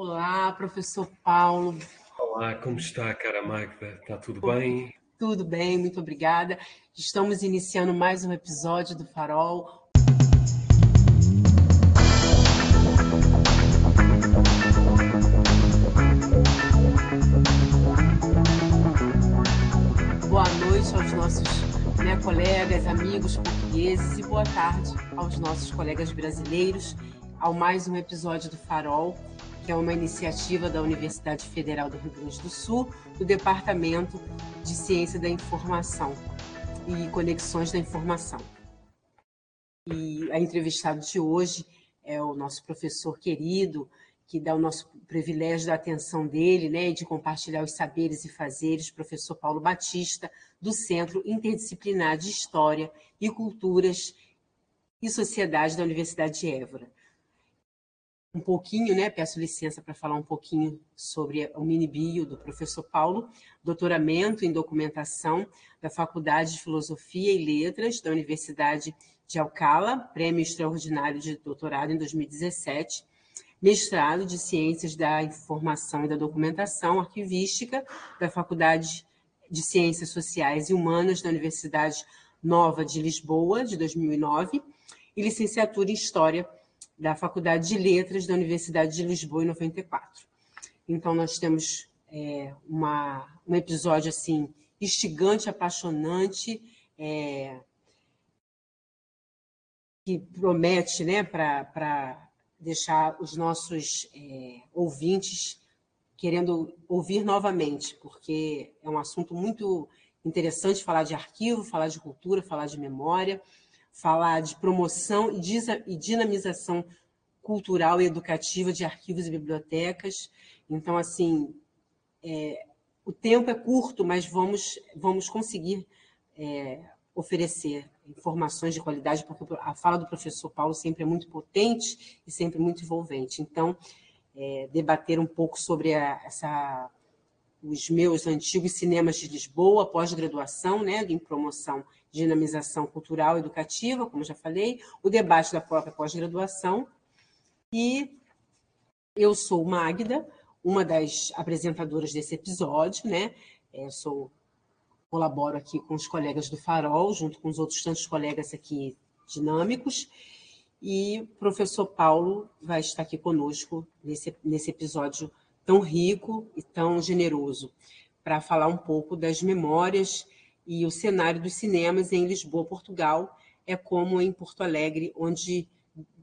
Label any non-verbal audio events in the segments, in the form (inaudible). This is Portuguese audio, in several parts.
Olá, professor Paulo. Olá, como está, cara Magda? Está tudo bem? Tudo bem, muito obrigada. Estamos iniciando mais um episódio do Farol. Boa noite aos nossos né, colegas, amigos portugueses e boa tarde aos nossos colegas brasileiros ao mais um episódio do Farol que é uma iniciativa da Universidade Federal do Rio Grande do Sul, do Departamento de Ciência da Informação e Conexões da Informação. E a entrevistada de hoje é o nosso professor querido, que dá o nosso privilégio da atenção dele, né, de compartilhar os saberes e fazeres, professor Paulo Batista, do Centro Interdisciplinar de História e Culturas e Sociedade da Universidade de Évora um pouquinho, né? Peço licença para falar um pouquinho sobre o mini bio do professor Paulo, doutoramento em documentação da Faculdade de Filosofia e Letras da Universidade de Alcala, prêmio extraordinário de doutorado em 2017, mestrado de Ciências da Informação e da Documentação Arquivística da Faculdade de Ciências Sociais e Humanas da Universidade Nova de Lisboa, de 2009, e licenciatura em História da Faculdade de Letras da Universidade de Lisboa, em 94. Então, nós temos é, uma, um episódio assim instigante, apaixonante, é, que promete né, para deixar os nossos é, ouvintes querendo ouvir novamente, porque é um assunto muito interessante falar de arquivo, falar de cultura, falar de memória falar de promoção e dinamização cultural e educativa de arquivos e bibliotecas. Então, assim, é, o tempo é curto, mas vamos, vamos conseguir é, oferecer informações de qualidade, porque a fala do professor Paulo sempre é muito potente e sempre muito envolvente. Então, é, debater um pouco sobre a, essa, os meus antigos cinemas de Lisboa, pós-graduação, né, em promoção dinamização cultural educativa, como já falei, o debate da própria pós-graduação. E eu sou Magda, uma das apresentadoras desse episódio, né? É, eu sou colaboro aqui com os colegas do Farol, junto com os outros tantos colegas aqui dinâmicos. E o professor Paulo vai estar aqui conosco nesse, nesse episódio tão rico e tão generoso, para falar um pouco das memórias e o cenário dos cinemas em Lisboa, Portugal, é como em Porto Alegre, onde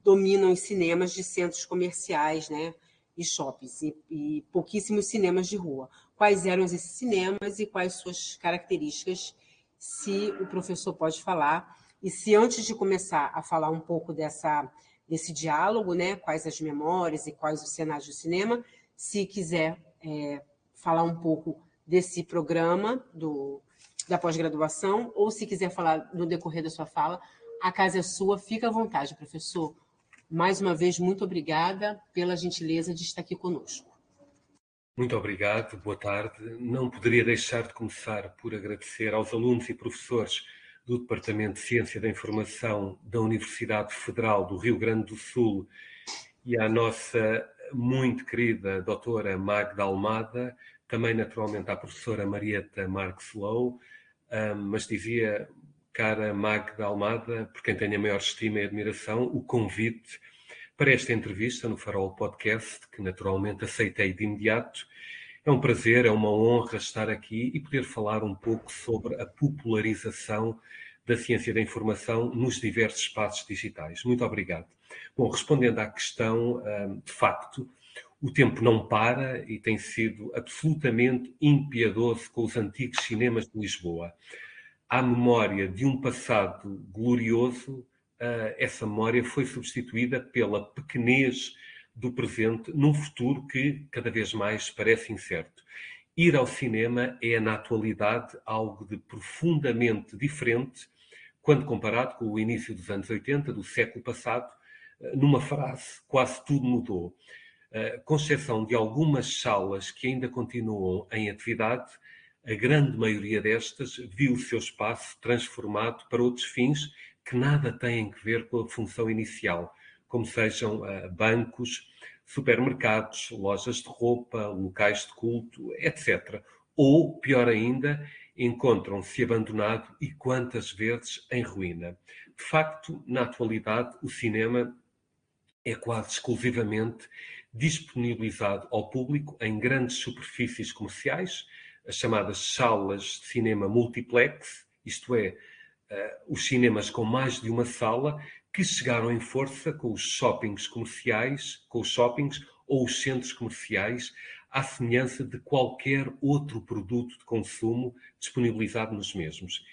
dominam os cinemas de centros comerciais né, e shoppings, e, e pouquíssimos cinemas de rua. Quais eram esses cinemas e quais suas características, se o professor pode falar. E se antes de começar a falar um pouco dessa, desse diálogo, né, quais as memórias e quais os cenários do cinema, se quiser é, falar um pouco desse programa do da pós-graduação, ou se quiser falar no decorrer da sua fala, a casa é sua, fica à vontade, professor. Mais uma vez, muito obrigada pela gentileza de estar aqui conosco. Muito obrigado, boa tarde. Não poderia deixar de começar por agradecer aos alunos e professores do Departamento de Ciência da Informação da Universidade Federal do Rio Grande do Sul e à nossa muito querida doutora Magda Almada, também naturalmente à professora Marieta Marques Low, mas dizia, cara Magda Almada, por quem tenho a maior estima e admiração, o convite para esta entrevista no Farol Podcast, que naturalmente aceitei de imediato. É um prazer, é uma honra estar aqui e poder falar um pouco sobre a popularização da ciência da informação nos diversos espaços digitais. Muito obrigado. Bom, respondendo à questão, de facto, o tempo não para e tem sido absolutamente impiedoso com os antigos cinemas de Lisboa. À memória de um passado glorioso, eh, essa memória foi substituída pela pequenez do presente num futuro que cada vez mais parece incerto. Ir ao cinema é, na atualidade, algo de profundamente diferente quando comparado com o início dos anos 80, do século passado. Eh, numa frase, quase tudo mudou. Exceção de algumas salas que ainda continuam em atividade, a grande maioria destas viu o seu espaço transformado para outros fins que nada têm a ver com a função inicial, como sejam uh, bancos, supermercados, lojas de roupa, locais de culto, etc. Ou, pior ainda, encontram-se abandonado e quantas vezes em ruína. De facto, na atualidade, o cinema é quase exclusivamente disponibilizado ao público em grandes superfícies comerciais, as chamadas salas de cinema multiplex, isto é, uh, os cinemas com mais de uma sala, que chegaram em força com os shoppings comerciais, com os shoppings ou os centros comerciais, à semelhança de qualquer outro produto de consumo disponibilizado nos mesmos.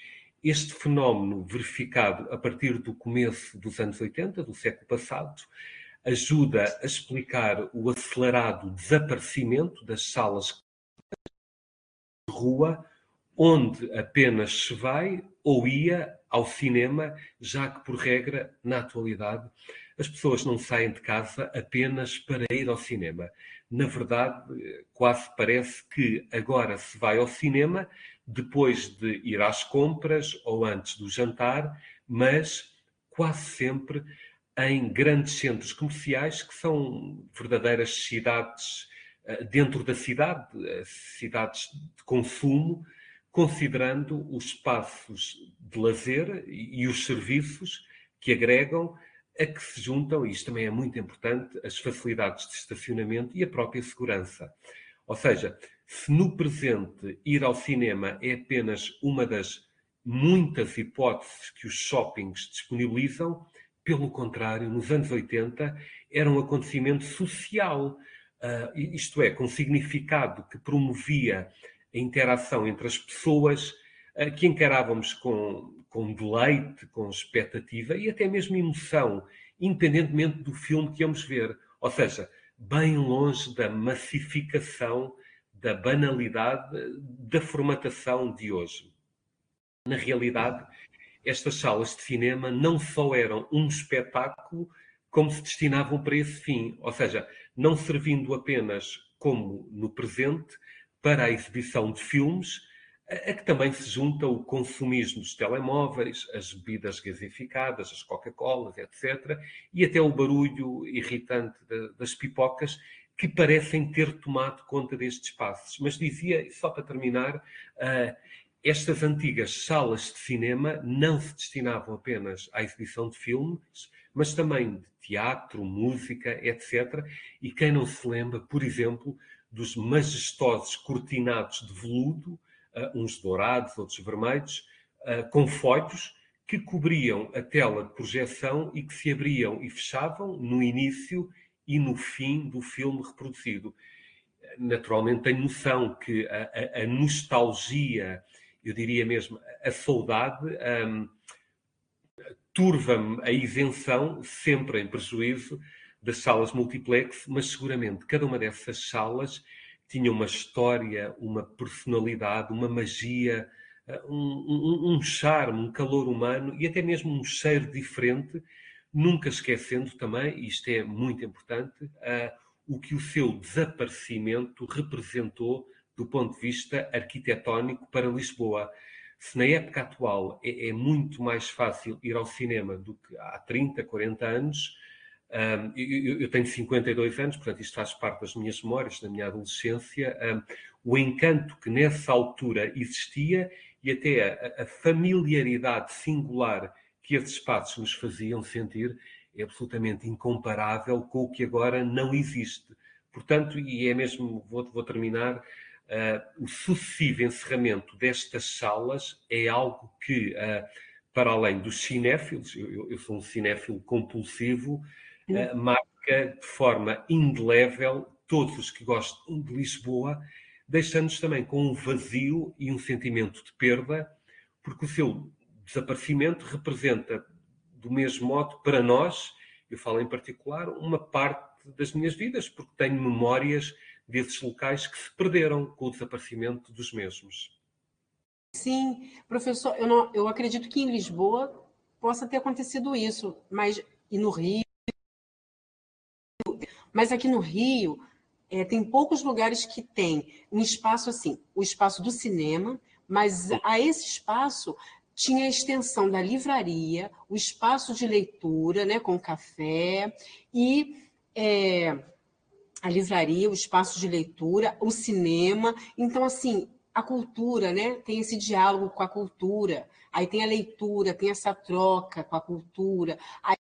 Este fenómeno, verificado a partir do começo dos anos 80, do século passado, ajuda a explicar o acelerado desaparecimento das salas de rua, onde apenas se vai ou ia ao cinema, já que, por regra, na atualidade, as pessoas não saem de casa apenas para ir ao cinema. Na verdade, quase parece que agora se vai ao cinema depois de ir às compras ou antes do jantar, mas quase sempre em grandes centros comerciais que são verdadeiras cidades eh, dentro da cidade, eh, cidades de consumo, considerando os espaços de lazer e os serviços que agregam a que se juntam, e isto também é muito importante, as facilidades de estacionamento e a própria segurança. Ou seja, se no presente ir ao cinema é apenas uma das muitas hipóteses que os shoppings disponibilizam, pelo contrário, nos anos 80 era um acontecimento social, uh, isto é, com significado que promovia a interação entre as pessoas uh, que encarávamos com, com deleite, com expectativa e até mesmo emoção, independentemente do filme que íamos ver. Ou seja, bem longe da massificação, da banalidade, da formatação de hoje. Na realidade, estas salas de cinema não só eram um espetáculo, como se destinavam para esse fim, ou seja, não servindo apenas como no presente para a exibição de filmes, a que também se junta o consumismo dos telemóveis, as bebidas gasificadas, as Coca-Colas, etc., e até o barulho irritante das pipocas, que parecem ter tomado conta destes espaços. Mas dizia, só para terminar, estas antigas salas de cinema não se destinavam apenas à exibição de filmes, mas também de teatro, música, etc. E quem não se lembra, por exemplo, dos majestosos cortinados de veludo, uh, uns dourados, outros vermelhos, uh, com folhos que cobriam a tela de projeção e que se abriam e fechavam no início e no fim do filme reproduzido. Naturalmente tenho noção que a, a, a nostalgia eu diria mesmo, a saudade um, turva-me a isenção, sempre em prejuízo, das salas multiplex, mas seguramente cada uma dessas salas tinha uma história, uma personalidade, uma magia, uh, um, um, um charme, um calor humano e até mesmo um cheiro diferente, nunca esquecendo também, e isto é muito importante, uh, o que o seu desaparecimento representou do ponto de vista arquitetónico para Lisboa. Se na época atual é, é muito mais fácil ir ao cinema do que há 30, 40 anos, um, eu, eu, tenho 52 anos, portanto, isto faz parte das minhas memórias, da minha adolescência. Um, o encanto que nessa altura existia e até a, a, familiaridade singular que esses espaços nos faziam sentir é absolutamente incomparável com o que agora não existe. Portanto, e é mesmo, vou, vou terminar, Uh, o sucessivo encerramento destas salas é algo que, uh, para além dos cinéfilos, eu, eu, sou um cinéfilo compulsivo, uh, marca de forma indelével todos os que gostam de Lisboa, deixando-nos também com um vazio e um sentimento de perda, porque o seu desaparecimento representa, do mesmo modo, para nós, eu falo em particular, uma parte das minhas vidas, porque tenho memórias desses locais que se perderam com o desaparecimento dos mesmos. Sim, professor, eu, não, eu acredito que em Lisboa possa ter acontecido isso, mas e no Rio, mas aqui no Rio é, tem poucos lugares que tem um espaço assim, o espaço do cinema, mas a esse espaço tinha a extensão da livraria, o espaço de leitura, né, com café e é, a livraria, o espaço de leitura, o cinema. Então, assim, a cultura, né? Tem esse diálogo com a cultura. Aí tem a leitura, tem essa troca com a cultura. Aí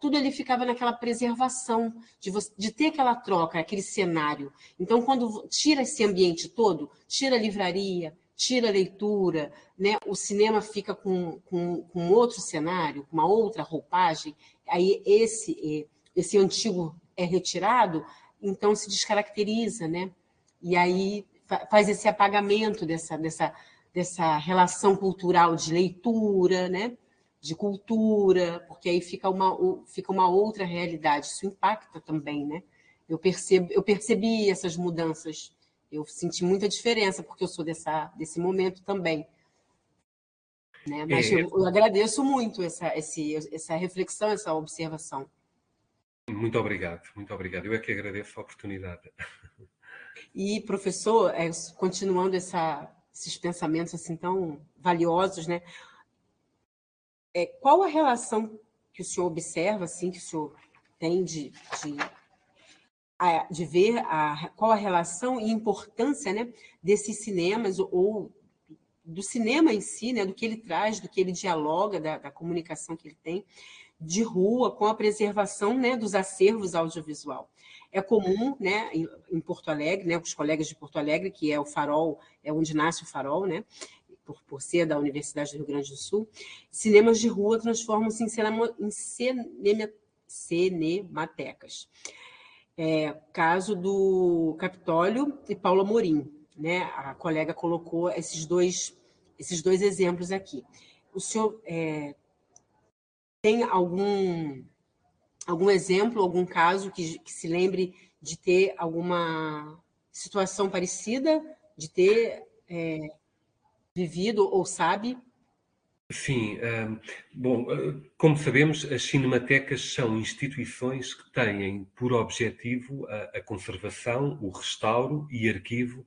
tudo ali ficava naquela preservação de, você, de ter aquela troca, aquele cenário. Então, quando tira esse ambiente todo, tira a livraria, tira a leitura, né? o cinema fica com, com, com outro cenário, com uma outra roupagem, aí esse, esse antigo é retirado, então se descaracteriza, né? E aí faz esse apagamento dessa, dessa, dessa relação cultural de leitura, né? de cultura, porque aí fica uma, fica uma outra realidade. Isso impacta também, né? Eu, percebo, eu percebi essas mudanças, eu senti muita diferença, porque eu sou dessa, desse momento também. Né? Mas é... eu, eu, agradeço muito essa, esse, essa reflexão, essa observação. Muito obrigado, muito obrigado. Eu é que agradeço a oportunidade. E, professor, é, continuando essa, esses pensamentos assim tão valiosos, né? É, qual a relação que o senhor observa, assim, que o senhor tem de, de, de ver a, qual a relação e importância né, desses cinemas ou do cinema em si, né, do que ele traz, do que ele dialoga, da, da comunicação que ele tem, de rua com a preservação né, dos acervos audiovisual. É comum, né, em Porto Alegre, né, os colegas de Porto Alegre, que é o Farol, é onde nasce o Farol, né, por, por ser da Universidade do Rio Grande do Sul, cinemas de rua transformam-se em, cinema, em cinema, cinematecas. É, caso do Capitólio e Paula Morim, né? A colega colocou esses dois, esses dois exemplos aqui. O senhor é, tem algum algum exemplo, algum caso que, que se lembre de ter alguma situação parecida, de ter é, vivido ou sabe? Sim, um, bom, eh, como sabemos, as cinematecas são instituições que têm por objetivo a, conservação, o restauro e arquivo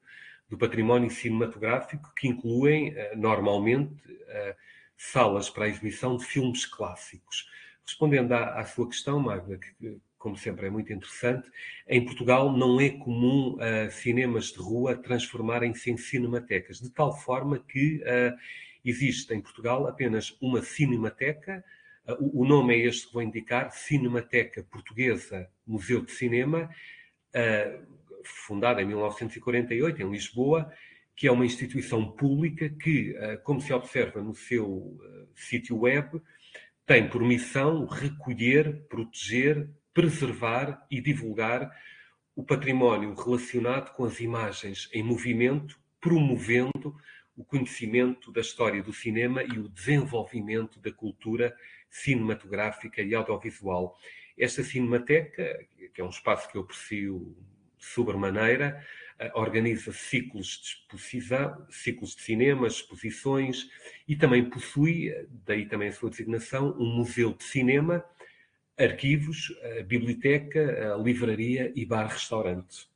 do património cinematográfico, que incluem, uh, normalmente, uh, salas para a exibição de filmes clássicos. Respondendo à, à sua questão, Magda, que como sempre é muito interessante, em Portugal não é comum uh, cinemas de rua transformarem-se em cinematecas, de tal forma que uh, existe em Portugal apenas uma cinemateca, uh, o, o, nome é este que vou indicar, Cinemateca Portuguesa Museu de Cinema, fundada em 1948 em Lisboa, que é uma instituição pública que, como se observa no seu sítio web, tem por missão recolher, proteger, preservar e divulgar o património relacionado com as imagens em movimento, promovendo o conhecimento da história do cinema e o desenvolvimento da cultura cinematográfica e audiovisual. Esta Cinemateca, que é um espaço que eu aprecio sobremaneira, eh, organiza ciclos de exposição, ciclos de cinema, exposições e também possui, daí também a sua designação, um museu de cinema arquivos, biblioteca, livraria e bar-restaurante.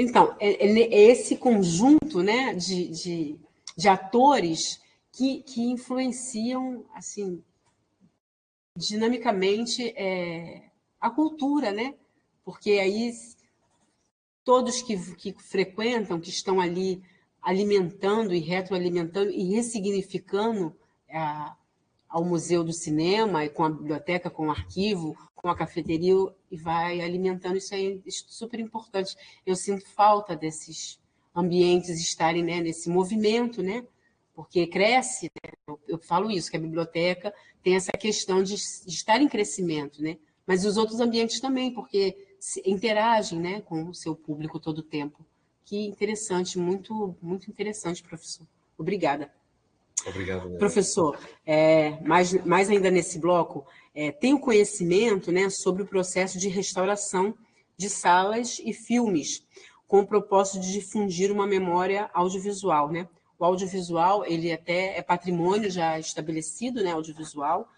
Então, é, é, é, esse conjunto né, de, de, de atores que, que influenciam assim dinamicamente é, a cultura, né? Porque aí todos que, que frequentam, que estão ali alimentando e retroalimentando e ressignificando a, ao Museu do Cinema, e com a biblioteca, com o arquivo, com a cafeteria, e vai alimentando isso aí, isso é super importante. Eu sinto falta desses ambientes estarem né, nesse movimento, né? porque cresce, né? eu, eu, falo isso, que a biblioteca tem essa questão de, de, estar em crescimento, né? Mas os outros ambientes também, porque interagem né, com o seu público todo o tempo. Que interessante, muito, muito interessante, professor. Obrigada. Obrigado. Professor, é, mais, mais ainda nesse bloco, é, tenho conhecimento né, sobre o processo de restauração de salas e filmes, com o propósito de difundir uma memória audiovisual. Né? O audiovisual, ele até é patrimônio já estabelecido, né, audiovisual.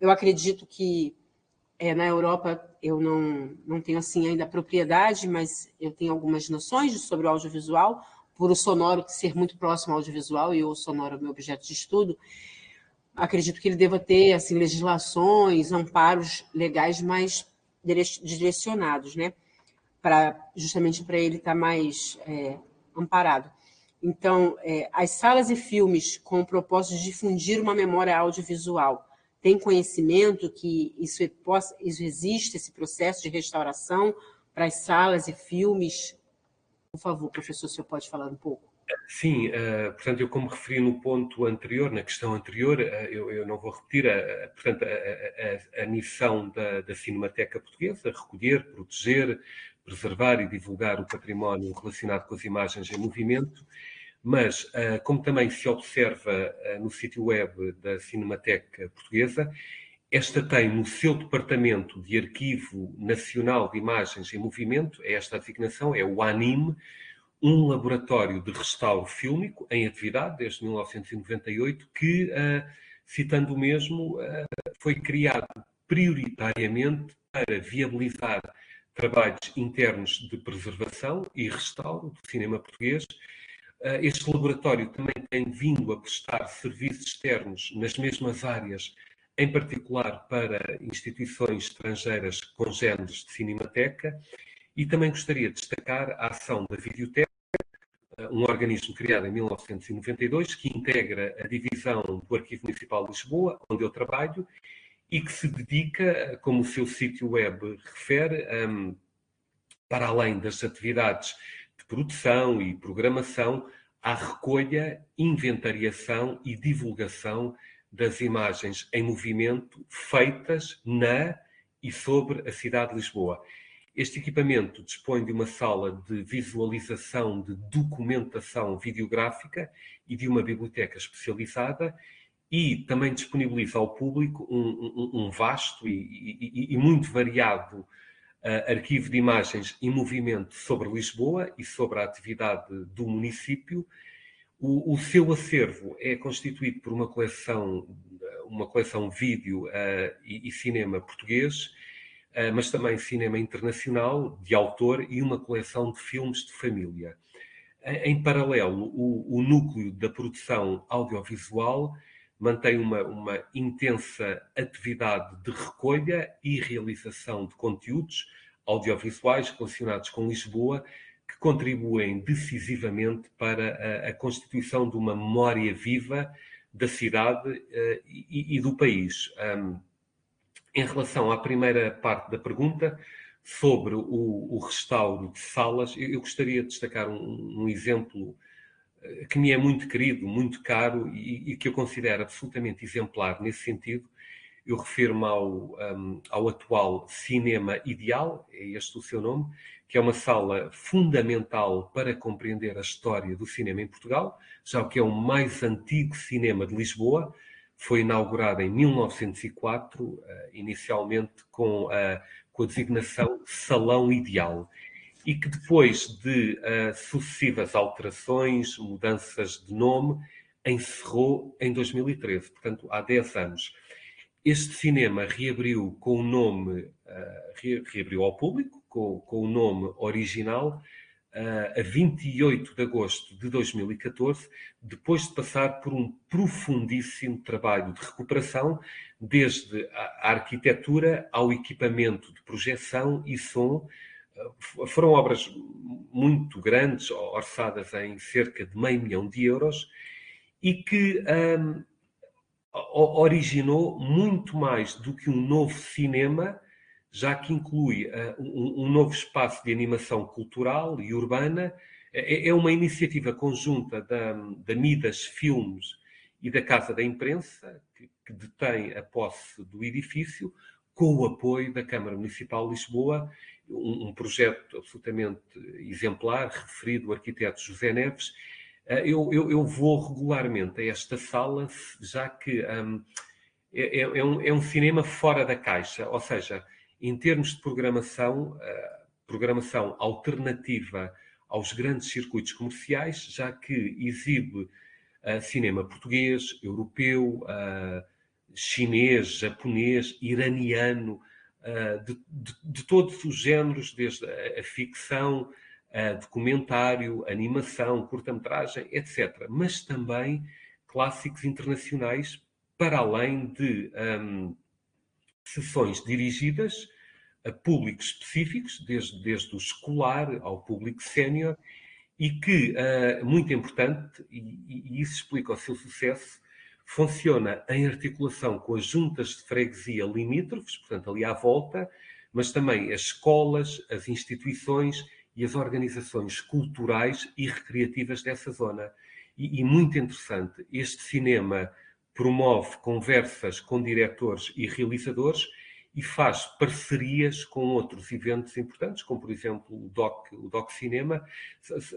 Eu acredito que é, na Europa eu não, não tenho assim ainda propriedade, mas eu tenho algumas noções sobre o audiovisual, por o sonoro ser muito próximo ao audiovisual e o sonoro é meu objeto de estudo. acredito que ele deva ter assim legislações, amparos legais mais direcionados, né? Para justamente para ele estar tá mais é, amparado. Então, é, as salas e filmes com o propósito de difundir uma memória audiovisual tem conhecimento que isso, é, isso existe, esse processo de restauração para as salas e filmes? Por favor, professor, o senhor pode falar um pouco? Sim, uh, portanto, eu como referi no ponto anterior, na questão anterior, uh, eu, eu, não vou repetir, uh, portanto, a, a, a missão da, da, Cinemateca Portuguesa, recolher, proteger, preservar e divulgar o património relacionado com as imagens em movimento, mas, como também se observa no sítio web da Cinemateca Portuguesa, esta tem no seu departamento de Arquivo Nacional de Imagens em Movimento, é esta designação, é o ANIM, um laboratório de restauro fílmico em atividade desde 1998, que, uh, citando o mesmo, foi criado prioritariamente para viabilizar trabalhos internos de preservação e restauro do cinema português. Uh, este laboratório também tem vindo a prestar serviços externos nas mesmas áreas, em particular para instituições estrangeiras com géneros de cinemateca, e também gostaria de destacar a ação da Videoteca, um organismo criado em 1992 que integra a divisão do Arquivo Municipal de Lisboa, onde eu trabalho, e que se dedica, como o seu sítio web refere, um, para além das atividades de produção e programação, à recolha, inventariação e divulgação das imagens em movimento feitas na e sobre a cidade de Lisboa. Este equipamento dispõe de uma sala de visualização de documentação videográfica e de uma biblioteca especializada e também disponibiliza ao público um, um, um vasto e, e, e, muito variado arquivo de imagens em movimento sobre Lisboa e sobre a atividade do município. O, o seu acervo é constituído por uma coleção, uma coleção vídeo uh, e, e cinema português, eh, mas também cinema internacional de autor e uma coleção de filmes de família. Em paralelo, o, o núcleo da produção audiovisual mantém uma, uma, intensa atividade de recolha e realização de conteúdos audiovisuais relacionados com Lisboa, que contribuem decisivamente para a, a constituição de uma memória viva da cidade uh, e, e, do país. Um, em relação à primeira parte da pergunta, sobre o, o restauro de salas, eu, eu gostaria de destacar um, um, exemplo que me é muito querido, muito caro e, e, que eu considero absolutamente exemplar nesse sentido. Eu refiro-me ao, um, ao atual Cinema Ideal, é este o seu nome, que é uma sala fundamental para compreender a história do cinema em Portugal, já que é o mais antigo cinema de Lisboa, foi inaugurada em 1904, eh, inicialmente com a, com a designação Salão Ideal, e que depois de uh, sucessivas alterações, mudanças de nome, encerrou em 2013, portanto há 10 anos. Este cinema reabriu com o nome, uh, reabriu ao público, com, com o nome original, a 28 de agosto de 2014, depois de passar por um profundíssimo trabalho de recuperação, desde a arquitetura ao equipamento de projeção e som. Foram obras muito grandes, orçadas em cerca de meio milhão de euros, e que um, originou muito mais do que um novo cinema já que inclui uh, um, um, novo espaço de animação cultural e urbana. É, é uma iniciativa conjunta da, da Midas Filmes e da Casa da Imprensa, que, que, detém a posse do edifício, com o apoio da Câmara Municipal de Lisboa, um, um projeto absolutamente exemplar, referido ao arquiteto José Neves. Uh, eu, eu, eu, vou regularmente a esta sala, já que um, é, é, é, um, é um cinema fora da caixa, ou seja, em termos de programação, programação alternativa aos grandes circuitos comerciais, já que exibe cinema português, europeu, chinês, japonês, iraniano, de, de, de, todos os géneros, desde a, a ficção, a documentário, animação, curta-metragem, etc. Mas também clássicos internacionais para além de um, sessões dirigidas a públicos específicos, desde, desde o escolar ao público sénior, e que, uh, muito importante, e, e, isso explica o seu sucesso, funciona em articulação com as juntas de freguesia limítrofes, portanto, ali à volta, mas também as escolas, as instituições e as organizações culturais e recreativas dessa zona. E, e muito interessante, este cinema promove conversas com diretores e realizadores e faz parcerias com outros eventos importantes, como por exemplo o Doc, o Doc Cinema.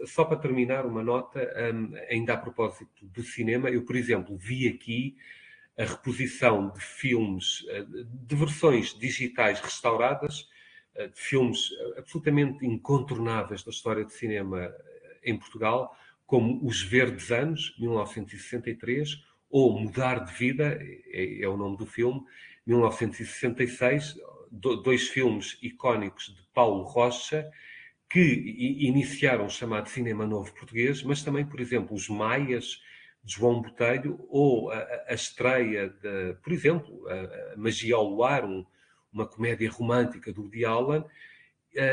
Só para terminar, uma nota, um, ainda a propósito do cinema, eu, por exemplo, vi aqui a reposição de filmes, eh, de versões digitais restauradas, eh, de filmes absolutamente incontornáveis da história do cinema em Portugal, como Os Verdes Anos, 1963, ou Mudar de Vida, é, é o nome do filme, 1966, dois filmes icónicos de Paulo Rocha, que iniciaram o chamado cinema novo português, mas também, por exemplo, os Maias, de João Botelho, ou a, a estreia, de, por exemplo, a, Magia ao Luar, um, uma comédia romântica do Woody Allen, uh,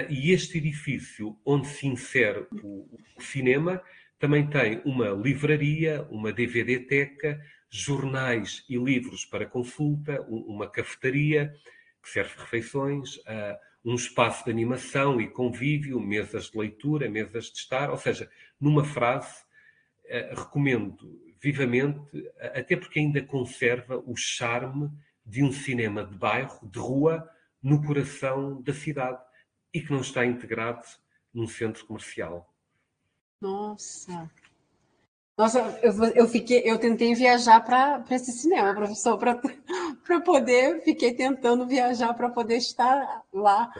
e este edifício onde se insere o, o cinema também tem uma livraria, uma DVD-teca, jornais e livros para consulta, uma cafetaria que serve refeições, um espaço de animação e convívio, mesas de leitura, mesas de estar, ou seja, numa frase, uh, recomendo vivamente, até porque ainda conserva o charme de um cinema de bairro, de rua, no coração da cidade e que não está integrado num centro comercial. Nossa. Nossa, eu, eu fiquei, eu tentei viajar para esse cinema, professor, para (laughs) poder, fiquei tentando viajar para poder estar lá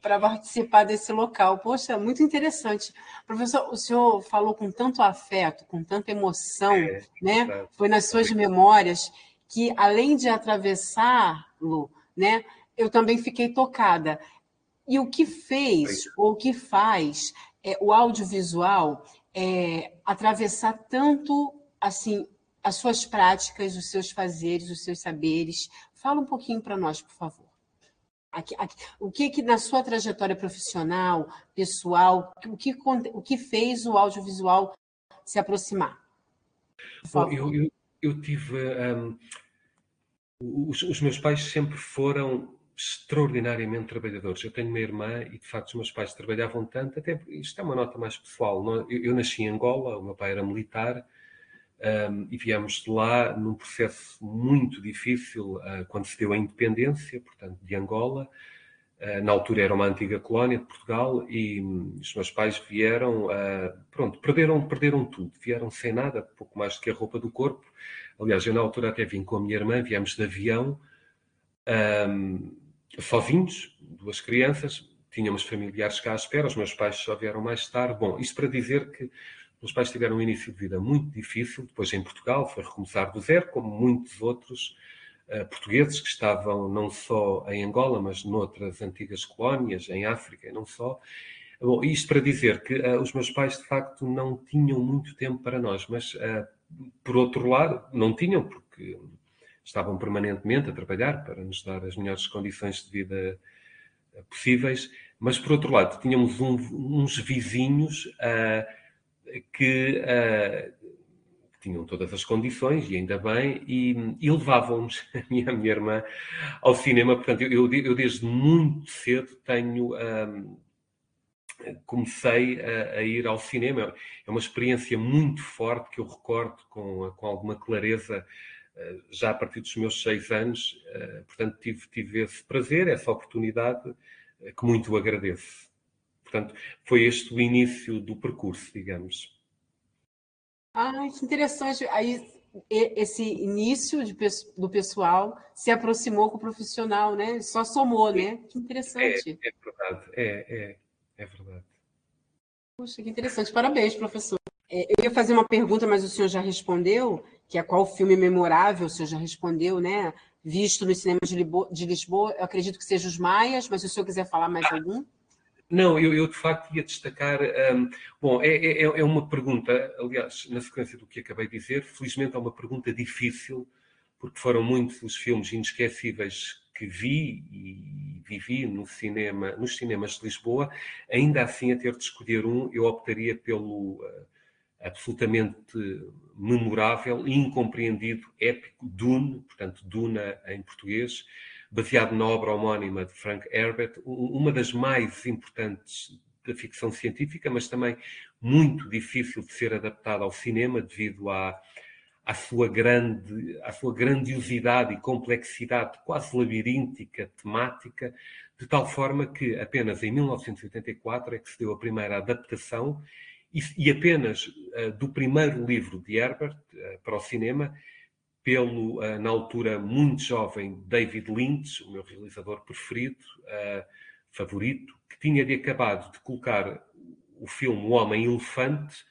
para participar desse local. Poxa, muito interessante. Professor, o senhor falou com tanto afeto, com tanta emoção, é, né? É. Foi nas suas memórias que, além de atravessá-lo, né, eu também fiquei tocada. E o que fez, ou o que faz, é, o audiovisual é, atravessar tanto assim as suas práticas, os seus fazeres, os seus saberes. Fala um pouquinho para nós, por favor. Aqui, aqui, o que, que na sua trajetória profissional, pessoal, o que, o que fez o audiovisual se aproximar? Bom, eu, eu, eu, tive. Um, os, os meus pais sempre foram extraordinariamente trabalhadores. Eu tenho uma irmã e, de facto, os meus pais trabalhavam tanto, até isto é uma nota mais pessoal. Eu, eu nasci em Angola, o meu pai era militar um, e viemos de lá num processo muito difícil uh, quando se deu a independência, portanto, de Angola. Uh, na altura era uma antiga colónia de Portugal e um, os meus pais vieram, uh, pronto, perderam, perderam tudo, vieram sem nada, pouco mais do que a roupa do corpo. Aliás, eu na altura até vim com a minha irmã, viemos de avião, um, sozinhos, duas crianças, tínhamos familiares cá à espera, os meus pais só vieram mais tarde. Bom, isto para dizer que meus pais tiveram um início de vida muito difícil, depois em Portugal foi recomeçar do zero, como muitos outros uh, portugueses que estavam não só em Angola, mas noutras antigas colónias, em África e não só. Bom, isto para dizer que uh, os meus pais de facto não tinham muito tempo para nós, mas uh, por outro lado, não tinham, porque estavam permanentemente a trabalhar para nos dar as melhores condições de vida eh, possíveis, mas por outro lado tínhamos um, uns vizinhos uh, que uh, tinham todas as condições e ainda bem e, e levavam-nos (laughs) a minha, a minha irmã ao cinema. Portanto, eu, eu desde muito cedo tenho comecei a, a, ir ao cinema. É uma experiência muito forte que eu recordo com, com alguma clareza já a partir dos meus seis anos, eh, portanto, tive, tive esse prazer, essa oportunidade, eh, que muito agradeço. Portanto, foi este o início do percurso, digamos. Ah, que interessante. Aí, esse início de, do pessoal se aproximou com o profissional, né? Só somou, né? Que interessante. É, é verdade, é, é, é verdade. Puxa, que interessante. Parabéns, professor. Eu ia fazer uma pergunta, mas o senhor já respondeu que é qual filme memorável, o senhor já respondeu, né? Visto nos cinemas de, de Lisboa, eu acredito que seja Os Maias, mas se o senhor quiser falar mais ah, algum. Não, eu, eu, de facto ia destacar. Um, bom, é, é, é, uma pergunta, aliás, na sequência do que acabei de dizer, felizmente é uma pergunta difícil, porque foram muitos os filmes inesquecíveis que vi e vivi no cinema, nos cinemas de Lisboa, ainda assim a ter de escolher um, eu optaria pelo uh, absolutamente memorável incompreendido épico Dune, portanto Duna em português, baseado na obra homónima de Frank Herbert, uma das mais importantes da ficção científica, mas também muito difícil de ser adaptada ao cinema devido à, à, sua, grande, à sua grandiosidade e complexidade quase labiríntica, temática, de tal forma que apenas em 1984 é que se deu a primeira adaptação e, apenas uh, do primeiro livro de Herbert uh, para o cinema, pelo, uh, na altura, muito jovem David Lynch, o meu realizador preferido, favorito, que tinha de acabado de colocar o filme O Homem Elefante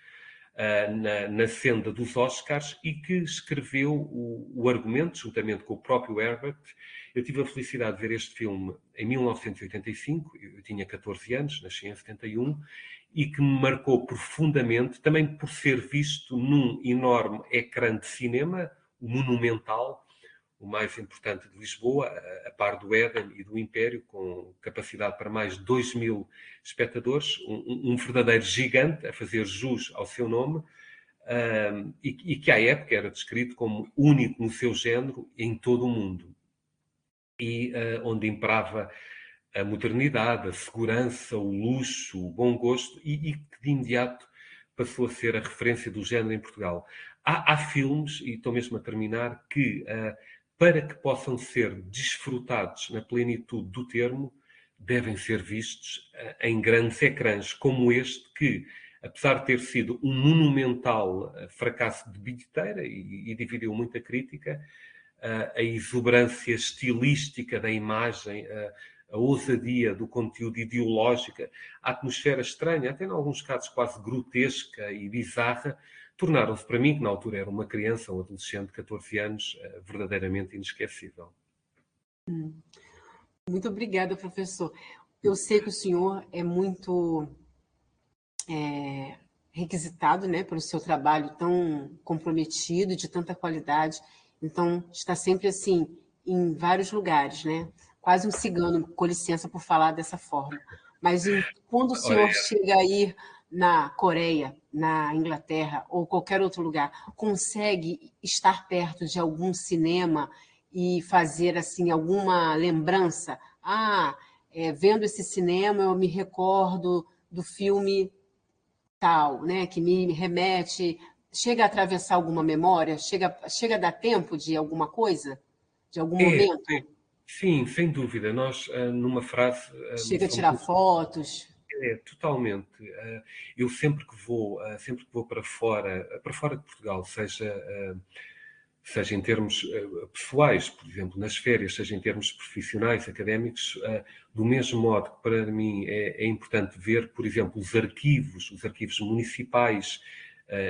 uh, na, na, senda dos Oscars e que escreveu o, o, argumento, juntamente com o próprio Herbert. Eu tive a felicidade de ver este filme em 1985, eu tinha 14 anos, nasci em 71, e que me marcou profundamente, também por ser visto num enorme ecrã de cinema, o Monumental, o mais importante de Lisboa, a par do Éden e do Império, com capacidade para mais de 2 mil espectadores, um, um, verdadeiro gigante a fazer jus ao seu nome, um, e, e, que à época era descrito como único no seu género em todo o mundo, e uh, onde imperava a modernidade, a segurança, o luxo, o bom gosto, e, que de imediato passou a ser a referência do género em Portugal. Há, há filmes, e estou mesmo a terminar, que uh, para que possam ser desfrutados na plenitude do termo, devem ser vistos eh, em grandes ecrãs, como este, que, apesar de ter sido um monumental eh, fracasso de bilheteira e, e dividiu muita crítica, a exuberância estilística da imagem, a ousadia do conteúdo ideológico, a atmosfera estranha, até em alguns casos quase grotesca e bizarra, tornaram-se para mim, que na altura era uma criança, um adolescente de 14 anos, eh, verdadeiramente inesquecível. Muito obrigada, professor. Eu sei que o senhor é muito é, requisitado né, pelo seu trabalho tão comprometido, de tanta qualidade. Então, está sempre assim, em vários lugares, né? Quase um cigano, com licença por falar dessa forma. Mas quando o senhor Olha. chega a ir na Coreia, na Inglaterra ou qualquer outro lugar, consegue estar perto de algum cinema e fazer assim alguma lembrança? Ah, é, vendo esse cinema eu me recordo do filme tal, né, que me remete, chega a atravessar alguma memória, chega, chega a dar tempo de alguma coisa, de algum é, momento. É, sim, sem dúvida. Nós ah, numa frase ah, chega a tirar fotos. É, totalmente. Eh, eu sempre que vou, sempre que vou para fora, para fora de Portugal, seja, seja em termos pessoais, por exemplo, nas férias, seja em termos profissionais, académicos, do mesmo modo que para mim é, é importante ver, por exemplo, os arquivos, os arquivos municipais,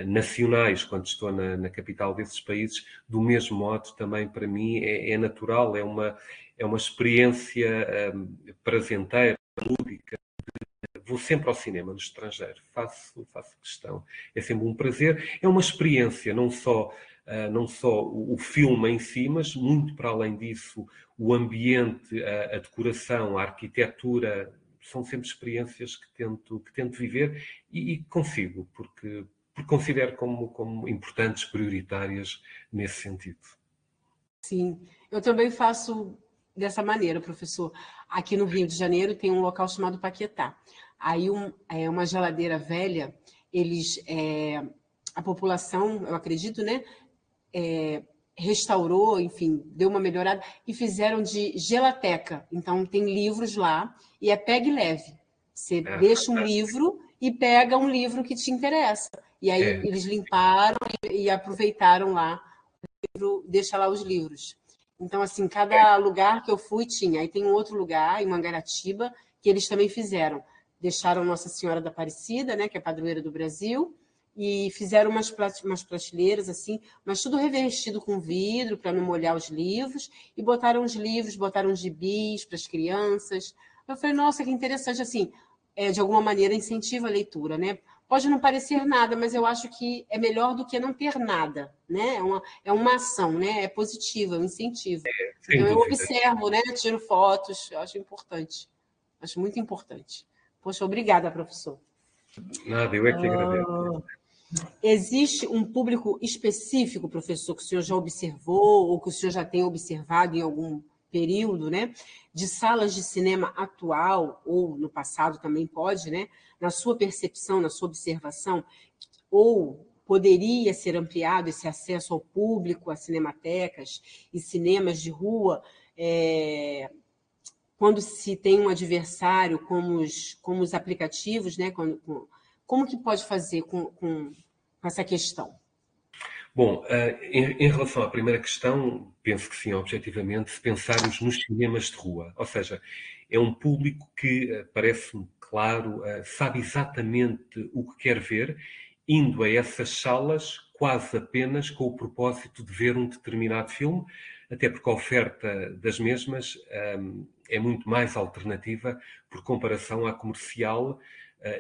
nacionais, quando estou na, na, capital desses países, do mesmo modo também para mim é, é natural, é uma, é uma experiência um, prazenteira, lúdica, vou sempre ao cinema no estrangeiro, faço, faço questão. É sempre um prazer, é uma experiência, não só, uh, não só o, o, filme em si, mas muito para além disso, o ambiente, a, a decoração, a arquitetura, são sempre experiências que tento, que tento viver e, e consigo, porque, porque considero como, como importantes, prioritárias nesse sentido. Sim, eu também faço dessa maneira, professor. Aqui no Rio de Janeiro tem um local chamado Paquetá. Aí um, é, uma geladeira velha, eles, é, a população, eu acredito, né, é, restaurou, enfim, deu uma melhorada e fizeram de gelateca. Então tem livros lá e é pegue leve. Você é. deixa um livro e pega um livro que te interessa. E aí é. eles limparam e, e aproveitaram lá o livro, deixa lá os livros. Então, assim, cada lugar que eu fui tinha. Aí tem um outro lugar, em Mangaratiba, que eles também fizeram deixaram Nossa Senhora da Aparecida, né, que é padroeira do Brasil, e fizeram umas, umas prateleiras assim, mas tudo revestido com vidro para não molhar os livros, e botaram os livros, botaram os gibis para as crianças. Eu falei, nossa, que interessante, assim, é, de alguma maneira incentiva a leitura, né? Pode não parecer nada, mas eu acho que é melhor do que não ter nada, né? É uma, é uma ação, né? É positiva, é um incentivo. É, então eu observo, né? Tiro fotos, eu acho importante. Acho muito importante. Poxa, obrigada, professor. Nada, eu é que agradeço. Uh, existe um público específico, professor, que o senhor já observou ou que o senhor já tem observado em algum período, né, de salas de cinema atual ou no passado também pode, né, na sua percepção, na sua observação, ou poderia ser ampliado esse acesso ao público, a cinematecas e cinemas de rua, é, quando se tem um adversário como os, como os aplicativos, né, quando, como que pode fazer com, com essa questão? Bom, eh, em, relação à primeira questão, penso que sim, objetivamente, se pensarmos nos cinemas de rua, ou seja, é um público que, eh, parece-me claro, eh, sabe exatamente o que quer ver, indo a essas salas quase apenas com o propósito de ver um determinado filme, até porque a oferta das mesmas um, é muito mais alternativa por comparação à comercial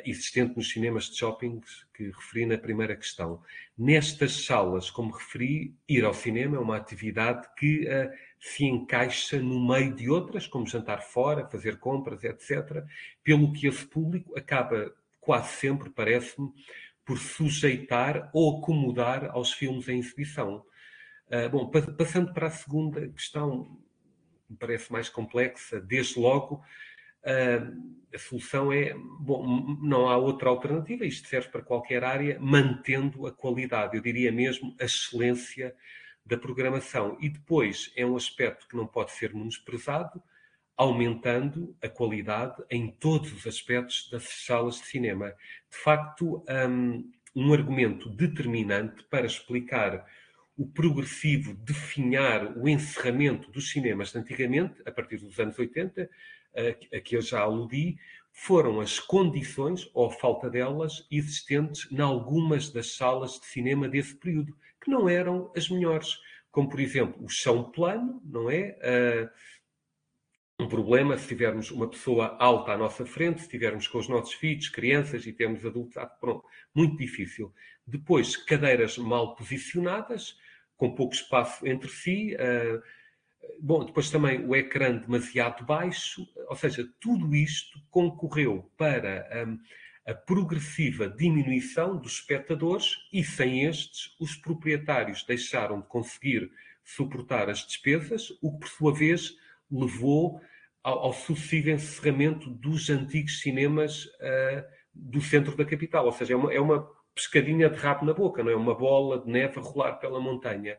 existente nos cinemas de shopping que referi na primeira questão. Nestas salas, como referi, ir ao cinema é uma atividade que uh, se encaixa no meio de outras, como jantar fora, fazer compras, etc., pelo que esse público acaba quase sempre, parece-me, por sujeitar ou acomodar aos filmes em exibição. Uh, bom, passando para a segunda questão, me parece mais complexa, desde logo, a solução é, bom, não há outra alternativa, isto serve para qualquer área, mantendo a qualidade, eu diria mesmo a excelência da programação. E depois é um aspecto que não pode ser menosprezado, aumentando a qualidade em todos os aspectos das salas de cinema. De facto, um, um argumento determinante para explicar o progressivo definhar o encerramento dos cinemas antigamente, a partir dos anos 80, a, que eu já aludi, foram as condições, ou falta delas, existentes em algumas das salas de cinema desse período, que não eram as melhores. Como, por exemplo, o chão plano, não é? Uh, um problema se tivermos uma pessoa alta à nossa frente, se tivermos com os nossos filhos, crianças e temos adultos, ah, pronto, muito difícil. Depois, cadeiras mal posicionadas, com pouco espaço entre si. Uh, Bom, depois também o ecrã demasiado baixo, ou seja, tudo isto concorreu para um, a progressiva diminuição dos espectadores e sem estes, os proprietários deixaram de conseguir suportar as despesas, o que por sua vez levou ao, ao sucessivo encerramento dos antigos cinemas uh, do centro da capital. Ou seja, é uma, é uma pescadinha de rabo na boca, não é? Uma bola de neve a rolar pela montanha.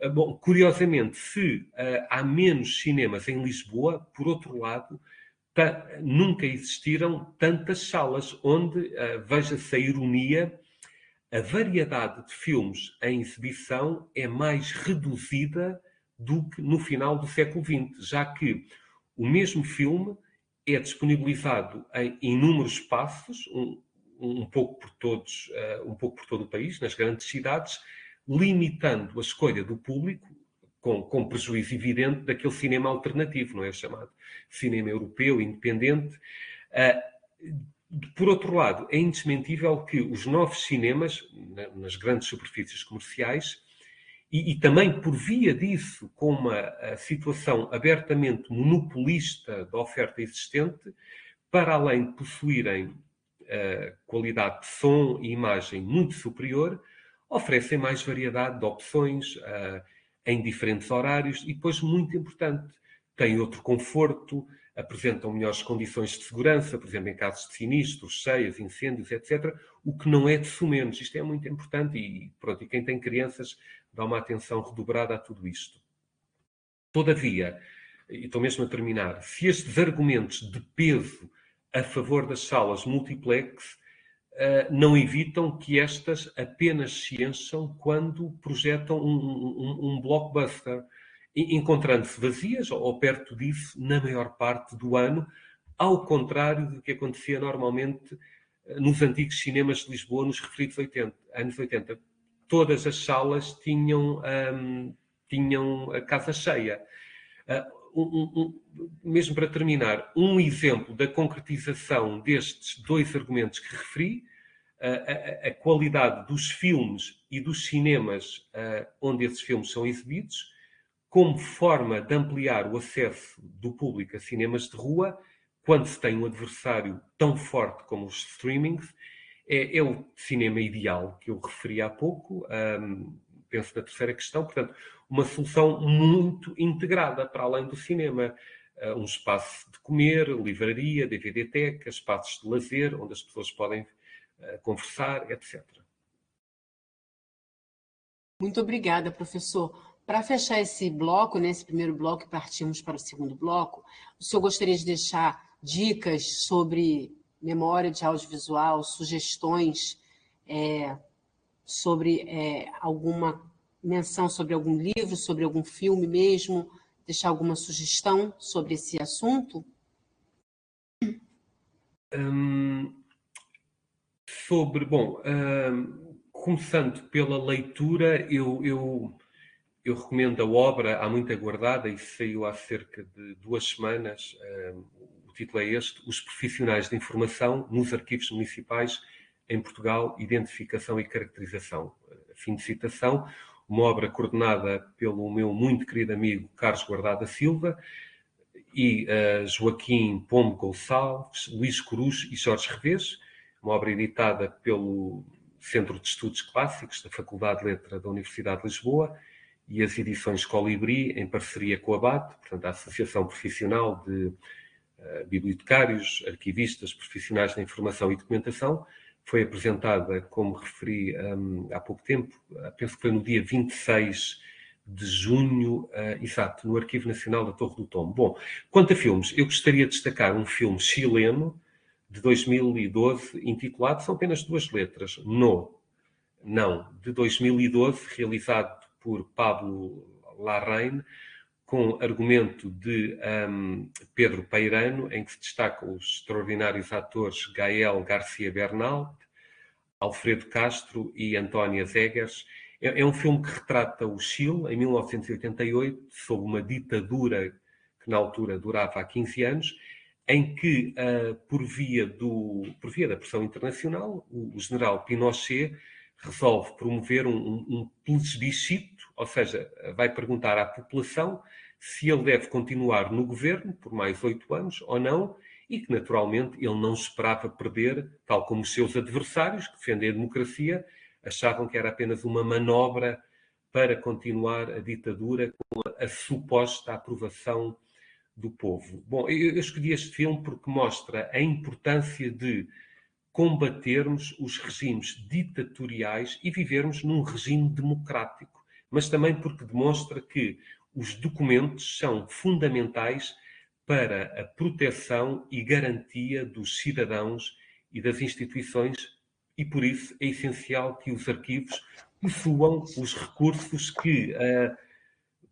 Ah, bom, curiosamente, se uh, há menos cinemas em Lisboa, por outro lado, nunca existiram tantas salas onde, uh, veja-se a ironia, a variedade de filmes em exibição é mais reduzida do que no final do século XX, já que o mesmo filme é disponibilizado em inúmeros espaços, um, um pouco por todos, uh, um pouco por todo o país, nas grandes cidades, limitando a escolha do público, com, com prejuízo evidente daquele cinema alternativo, não é chamado cinema europeu, independente. Uh, por outro lado, é indesmentível que os novos cinemas, nas grandes superfícies comerciais, e, e também por via disso, com uma situação abertamente monopolista da oferta existente, para além de possuírem uh, qualidade de som e imagem muito superior, oferecem mais variedade de opções uh, em diferentes horários e, depois, muito importante, têm outro conforto, apresentam melhores condições de segurança, por exemplo, em casos de sinistros, cheias, incêndios, etc., o que não é de sumenos. Isto é muito importante e, pronto, e quem tem crianças dá uma atenção redobrada a tudo isto. Todavia, e estou mesmo a terminar, se estes argumentos de peso a favor das salas multiplex não evitam que estas apenas se encham quando projetam um, um, um blockbuster, encontrando-se vazias ou perto disso na maior parte do ano, ao contrário do que acontecia normalmente eh, nos antigos cinemas de Lisboa nos referidos 80, anos 80. Todas as salas tinham, tinham a casa cheia. Uh, um, um, mesmo para terminar, um exemplo da concretização destes dois argumentos que referi a, a, qualidade dos filmes e dos cinemas onde esses filmes são exibidos, como forma de ampliar o acesso do público a cinemas de rua, quando se tem um adversário tão forte como os streamings, é, é o cinema ideal que eu referi há pouco, penso na terceira questão, portanto, uma solução muito integrada para além do cinema. Uh, um espaço de comer, livraria, DVD-teca, espaços de lazer, onde as pessoas podem conversar, etc. Muito obrigada, professor. Para fechar esse bloco, nesse né, primeiro bloco e partimos para o segundo bloco, o senhor gostaria de deixar dicas sobre memória de audiovisual, sugestões é, sobre é, alguma menção sobre algum livro, sobre algum filme mesmo, deixar alguma sugestão sobre esse assunto? Hum, sobre, bom, uh, começando pela leitura, eu, eu, eu, recomendo a obra há muito aguardada e saiu há cerca de duas semanas. Uh, o título é este: Os Profissionais de Informação nos Arquivos Municipais em Portugal, Identificação e Caracterização. Fim de citação. Uma obra coordenada pelo meu muito querido amigo Carlos Guardada Silva e uh, Joaquim Pombo Gonçalves, Luís Cruz e Jorge Revés uma obra editada pelo Centro de Estudos Clássicos da Faculdade de Letra da Universidade de Lisboa e as edições Colibri, em parceria com a BAT, portanto, a Associação Profissional de uh, Bibliotecários, Arquivistas, Profissionais da Informação e Documentação, foi apresentada, como referi um, há pouco tempo, uh, penso que foi no dia 26 de junho, uh, exato, no Arquivo Nacional da Torre do Tom. Bom, quanto a filmes, eu gostaria de destacar um filme chileno de 2012, intitulado, são apenas duas letras, No, Não, de 2012, realizado por Pablo Larraine, com argumento de um, Pedro Peirano, em que se destacam os extraordinários atores Gael Garcia Bernal, Alfredo Castro e Antónia Zegas. É, é, um filme que retrata o Chile em 1988, sob uma ditadura que na altura durava há 15 anos, em que, uh, por, via do, por via da pressão internacional, o, o general Pinochet resolve promover um, um, um plebiscito, ou seja, vai perguntar à população se ele deve continuar no governo por mais oito anos ou não, e que naturalmente ele não esperava perder, tal como os seus adversários, que defendem a democracia, achavam que era apenas uma manobra para continuar a ditadura com a, suposta aprovação do povo. Bom, eu escolhi este filme porque mostra a importância de combatermos os regimes ditatoriais e vivermos num regime democrático, mas também porque demonstra que os documentos são fundamentais para a proteção e garantia dos cidadãos e das instituições e por isso é essencial que os arquivos possuam os recursos que uh,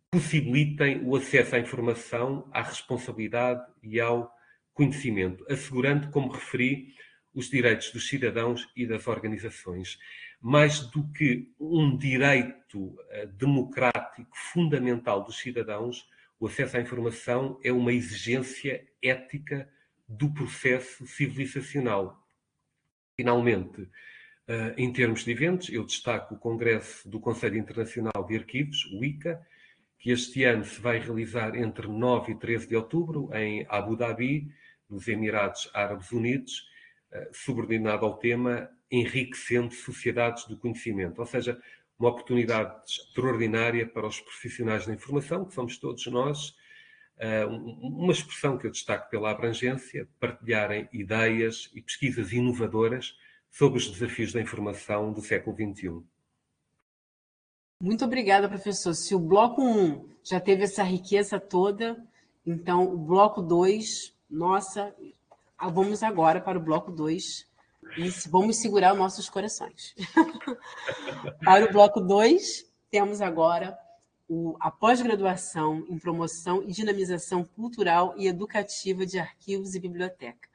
possibilitem o acesso à informação, à responsabilidade e ao conhecimento, assegurando, como referi, os direitos dos cidadãos e das organizações. Mais do que um direito eh, democrático fundamental dos cidadãos, o acesso à informação é uma exigência ética do processo civilizacional. Finalmente, eh, em termos de eventos, eu destaco o Congresso do Conselho Internacional de Arquivos, o ICA, que este ano se vai realizar entre 9 e 13 de outubro em Abu Dhabi, nos Emirados Árabes Unidos, eh, subordinado ao tema Enriquecendo Sociedades do Conhecimento, ou seja, uma oportunidade extraordinária para os profissionais da informação, que somos todos nós, eh, uma expressão que eu destaco pela abrangência, partilharem ideias e pesquisas inovadoras sobre os desafios da informação do século XXI. Muito obrigada, professor. Se o bloco 1 já teve essa riqueza toda, então o bloco 2, nossa, vamos agora para o bloco 2 vamos segurar nossos corações. (laughs) para o bloco 2, temos agora o, a pós-graduação em promoção e dinamização cultural e educativa de arquivos e biblioteca.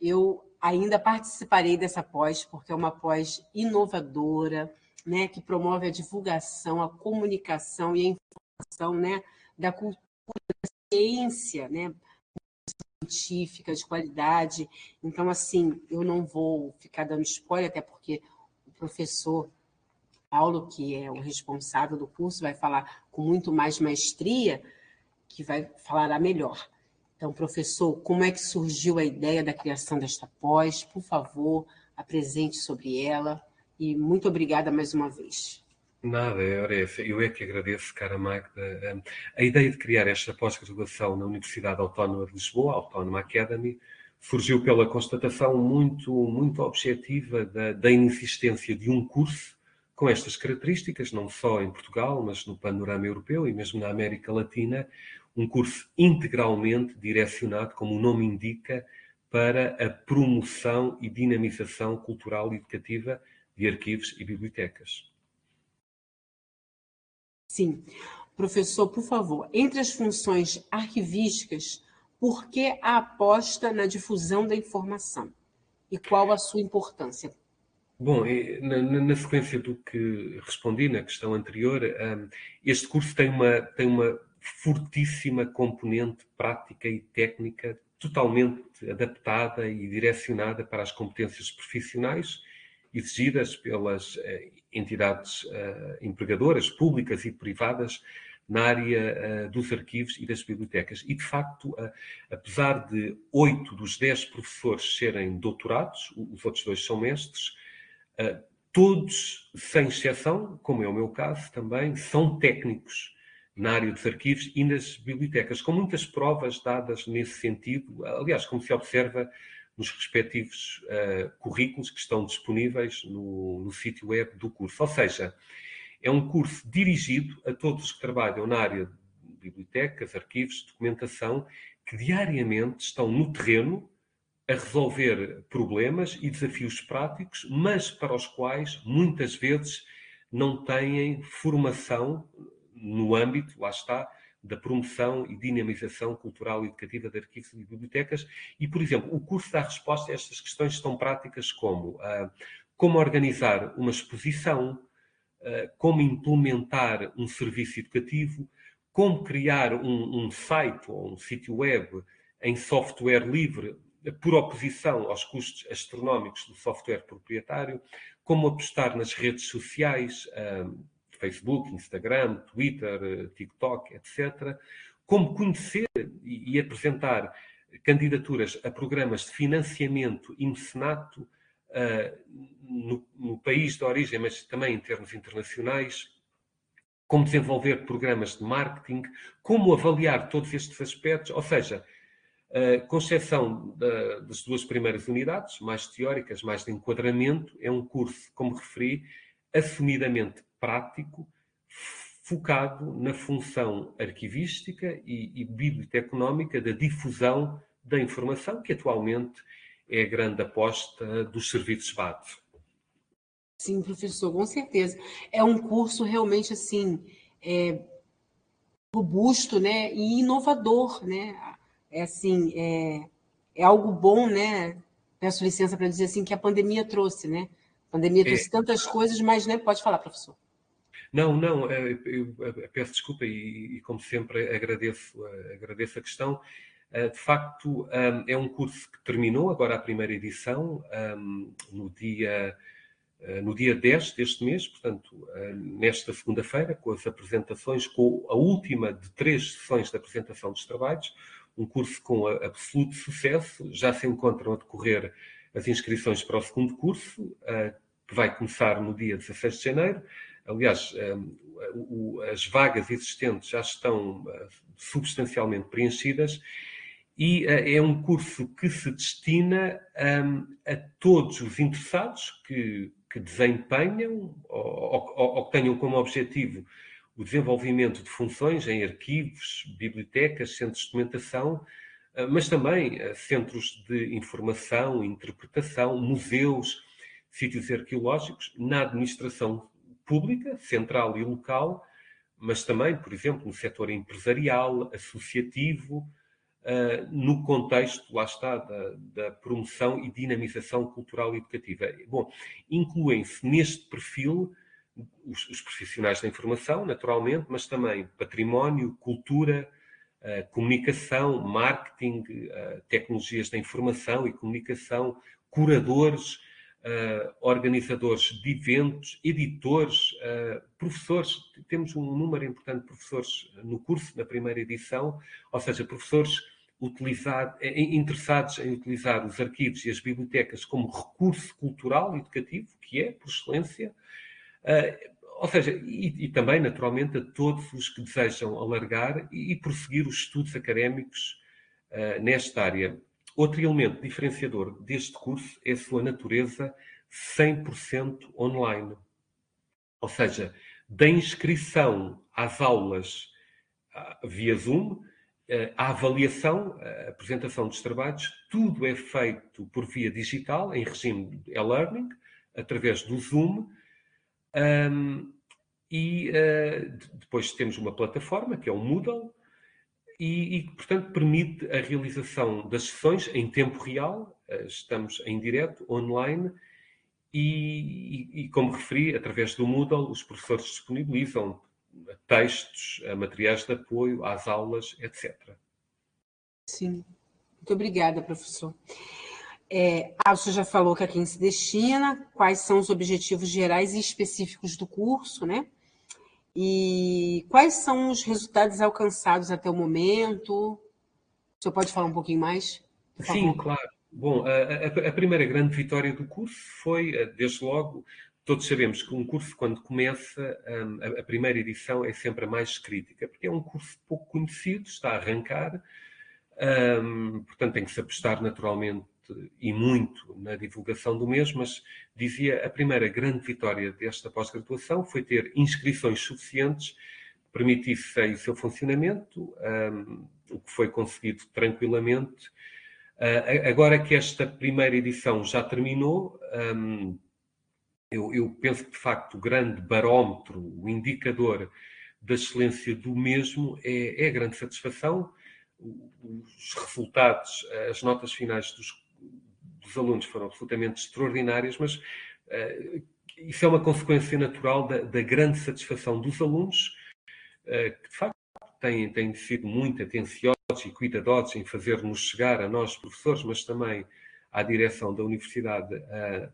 Eu ainda participarei dessa pós, porque é uma pós inovadora, né, que promove a divulgação, a comunicação e a informação né, da cultura, da ciência, né, científica, de qualidade. Então, assim, eu não vou ficar dando spoiler, até porque o professor Paulo, que é o responsável do curso, vai falar com muito mais maestria, que vai falar melhor. Então, professor, como é que surgiu a ideia da criação desta pós? Por favor, apresente sobre ela. E muito obrigada mais uma vez. Nada, é essa. Eu é que agradeço, cara Magda. A ideia de criar esta pós-graduação na Universidade Autónoma de Lisboa, Autónoma Academy, surgiu pela constatação muito, muito objetiva da, da inexistência de um curso com estas características, não só em Portugal, mas no panorama europeu e mesmo na América Latina, um curso integralmente direcionado, como o nome indica, para a promoção e dinamização cultural e educativa de arquivos e bibliotecas. Sim. Professor, por favor, entre as funções arquivísticas, por que a aposta na difusão da informação? E qual a sua importância? Bom, na, na, sequência do que respondi na questão anterior, um, este curso tem uma, tem uma fortíssima componente prática e técnica totalmente adaptada e direcionada para as competências profissionais exigidas pelas uh, entidades uh, empregadoras públicas e privadas na área uh, dos arquivos e das bibliotecas. E, de facto, apesar de oito dos dez professores serem doutorados, os outros dois são mestres, Uh, todos, sem exceção, como é o meu caso também, são técnicos na área dos arquivos e nas bibliotecas, com muitas provas dadas nesse sentido, aliás, como se observa nos respectivos uh, currículos que estão disponíveis no, no sítio web do curso. Ou seja, é um curso dirigido a todos os que trabalham na área de bibliotecas, arquivos, documentação, que diariamente estão no terreno a resolver problemas e desafios práticos, mas para os quais muitas vezes não têm formação no âmbito, lá está, da promoção e dinamização cultural e educativa de arquivos e bibliotecas. E, por exemplo, o curso dá resposta a estas questões tão práticas como uh, como organizar uma exposição, uh, como implementar um serviço educativo, como criar um, um site ou um sítio web em software livre por oposição aos custos astronómicos do software proprietário, como apostar nas redes sociais, Facebook, Instagram, Twitter, TikTok, etc., como conhecer e, apresentar candidaturas a programas de financiamento e mecenato uh, no, no, país de origem, mas também em termos internacionais, como desenvolver programas de marketing, como avaliar todos estes aspectos, ou seja, Uh, com exceção da, das duas primeiras unidades, mais teóricas, mais de enquadramento, é um curso, como referi, assumidamente prático, focado na função arquivística e, e biblioteconómica da difusão da informação, que atualmente é a grande aposta dos serviços base. Sim, professor, com certeza. É um curso realmente assim é, robusto, né, e inovador, né? é assim, é, é algo bom, né? Peço licença para dizer assim que a pandemia trouxe, né? A pandemia é. trouxe é. tantas coisas, mas né, pode falar, professor. Não, não, é, eu, eu peço desculpa e, e, como sempre, agradeço, agradeço a questão. Eh, de facto, é um curso que terminou agora a primeira edição, no dia, no dia 10 deste mês, portanto, nesta segunda-feira, com as apresentações, com a última de três sessões de apresentação dos trabalhos, um curso com absoluto sucesso. Já se encontram a decorrer as inscrições para o segundo curso, que vai começar no dia 16 de janeiro. Aliás, eh, as vagas existentes já estão eh, substancialmente preenchidas e é um curso que se destina a todos os interessados que, que desempenham ou, ou, ou que tenham como objetivo o desenvolvimento de funções em arquivos, bibliotecas, centros de documentação, eh, mas também eh, centros de informação, interpretação, museus, sítios arqueológicos, na administração pública, central e local, mas também, por exemplo, no setor empresarial, associativo, eh, no contexto, lá está, da, da promoção e dinamização cultural e educativa. Bom, incluem-se neste perfil os, os, profissionais da informação, naturalmente, mas também património, cultura, uh, comunicação, marketing, uh, tecnologias da informação e comunicação, curadores, uh, organizadores de eventos, editores, professores. Temos um número importante de professores no curso, na primeira edição, ou seja, professores utilizar, interessados em utilizar os arquivos e as bibliotecas como recurso cultural educativo, que é, por excelência, ou seja, e, e, também, naturalmente, a todos os que desejam alargar e, e prosseguir os estudos académicos uh, nesta área. Outro elemento diferenciador deste curso é a sua natureza 100% online. Ou seja, da inscrição às aulas uh, via Zoom, a avaliação, a apresentação dos trabalhos, tudo é feito por via digital, em regime e-learning, através do Zoom, um, e uh, depois temos uma plataforma, que é o Moodle, e, e, portanto, permite a realização das sessões em tempo real, uh, estamos em direto, online, e, e, como referi, através do Moodle, os professores disponibilizam textos, materiais de apoio às aulas, etc. Sim. Muito obrigada, professor. É, ah, você já falou que a quem se destina, quais são os objetivos gerais e específicos do curso, né? E quais são os resultados alcançados até o momento? O senhor pode falar um pouquinho mais? Sim, claro. Bom, a, a, a, primeira grande vitória do curso foi, eh, desde logo, todos sabemos que um curso, quando começa, hum, a, a primeira edição é sempre a mais crítica, porque é um curso pouco conhecido, está a arrancar, um, portanto tem que se apostar naturalmente e muito na divulgação do mesmo, mas dizia a primeira grande vitória desta pós-graduação foi ter inscrições suficientes que permitissem o seu funcionamento, um, o que foi conseguido tranquilamente. Uh, agora que esta primeira edição já terminou, um, eu, eu, penso que de facto o grande barómetro, o indicador da excelência do mesmo é, é a grande satisfação. Os resultados, as notas finais dos dos alunos foram absolutamente extraordinárias, mas uh, isso é uma consequência natural da, da grande satisfação dos alunos, uh, que de facto têm, têm sido muito atenciosos e cuidadosos em fazer-nos chegar a nós, professores, mas também à direção da universidade, uh,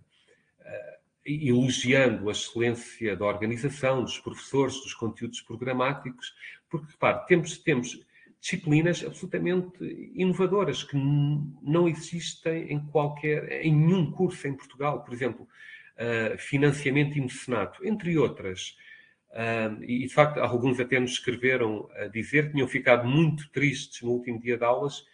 elogiando a excelência da organização, dos professores, dos conteúdos programáticos, porque, repare, temos, temos disciplinas absolutamente inovadoras que não existem em qualquer, em nenhum curso em Portugal. Por exemplo, uh, financiamento e mecenato, entre outras. Uh, e, de facto, alguns até nos escreveram a dizer que tinham ficado muito tristes no último dia de aulas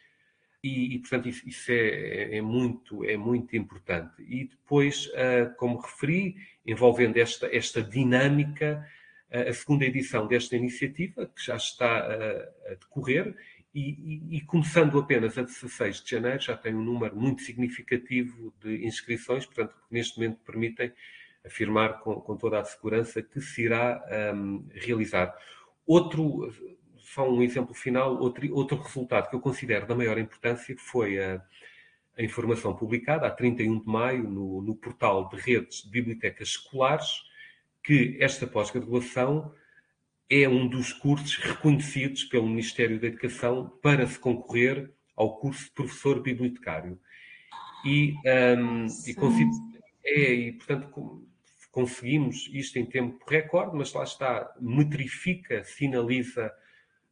e, e portanto, isso, isso é, é, muito, é muito importante. E depois, uh, como referi, envolvendo esta, esta dinâmica a segunda edição desta iniciativa, que já está a, decorrer, e, e, e, começando apenas a 16 de janeiro, já tem um número muito significativo de inscrições, portanto, neste momento permitem afirmar com, com toda a segurança que se irá um, realizar. Outro, só um exemplo final, outro, outro resultado que eu considero da maior importância foi a, a informação publicada a 31 de maio no, no portal de redes de bibliotecas escolares, que esta pós-graduação é um dos cursos reconhecidos pelo Ministério da Educação para se concorrer ao curso de professor bibliotecário. E, um, e, é, e, portanto, conseguimos isto em tempo recorde, mas lá está, metrifica, sinaliza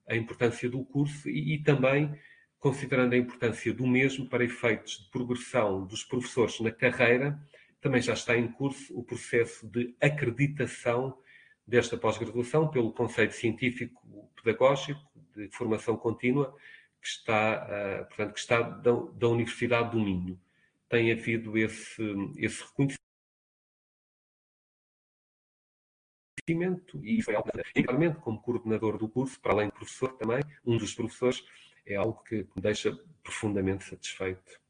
a importância do curso e, e também considerando a importância do mesmo para efeitos de progressão dos professores na carreira, também já está em curso o processo de acreditação desta pós-graduação pelo Conselho Científico Pedagógico de Formação Contínua, que está, uh, portanto, que está da, da, Universidade do Minho. Tem havido esse, esse reconhecimento e foi algo, igualmente, como coordenador do curso, para além de professor também, um dos professores, é algo que me deixa profundamente satisfeito.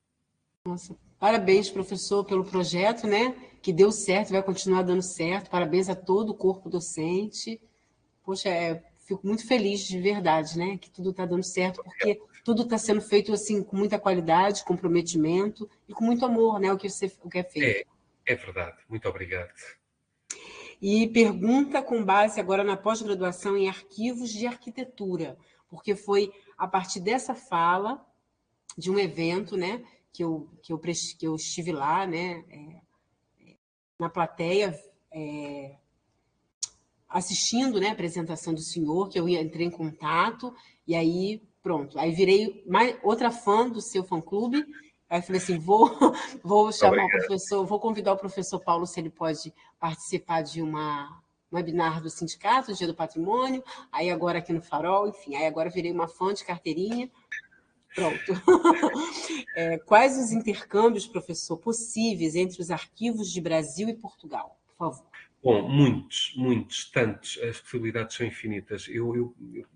Nossa, Parabéns, professor, pelo projeto, né? Que deu certo, vai continuar dando certo. Parabéns a todo o corpo docente. Poxa, é, fico muito feliz de verdade, né? Que tudo está dando certo, porque tudo está sendo feito assim com muita qualidade, comprometimento e com muito amor, né? O que, você, o que é feito. É, é verdade. Muito obrigado. E pergunta com base agora na pós-graduação em arquivos de arquitetura, porque foi a partir dessa fala de um evento, né, que eu, que eu, que eu estive lá, né, é, é, na plateia, é, assistindo, né, a apresentação do senhor, que eu entrei em contato, e aí, pronto, aí virei mais, outra fã do seu fã-clube, Aí falei assim, vou, (laughs) vou chamar Obrigado. o professor, vou convidar o professor Paulo se ele pode participar de uma um webinar do sindicato, Dia do Patrimônio, aí agora aqui no Farol, enfim, aí agora virei uma fã de carteirinha. Pronto. (laughs) é, quais os intercâmbios, professor, possíveis entre os arquivos de Brasil e Portugal, por favor? Bom, muitos, muitos, tantos. As possibilidades são infinitas. Eu, eu, eu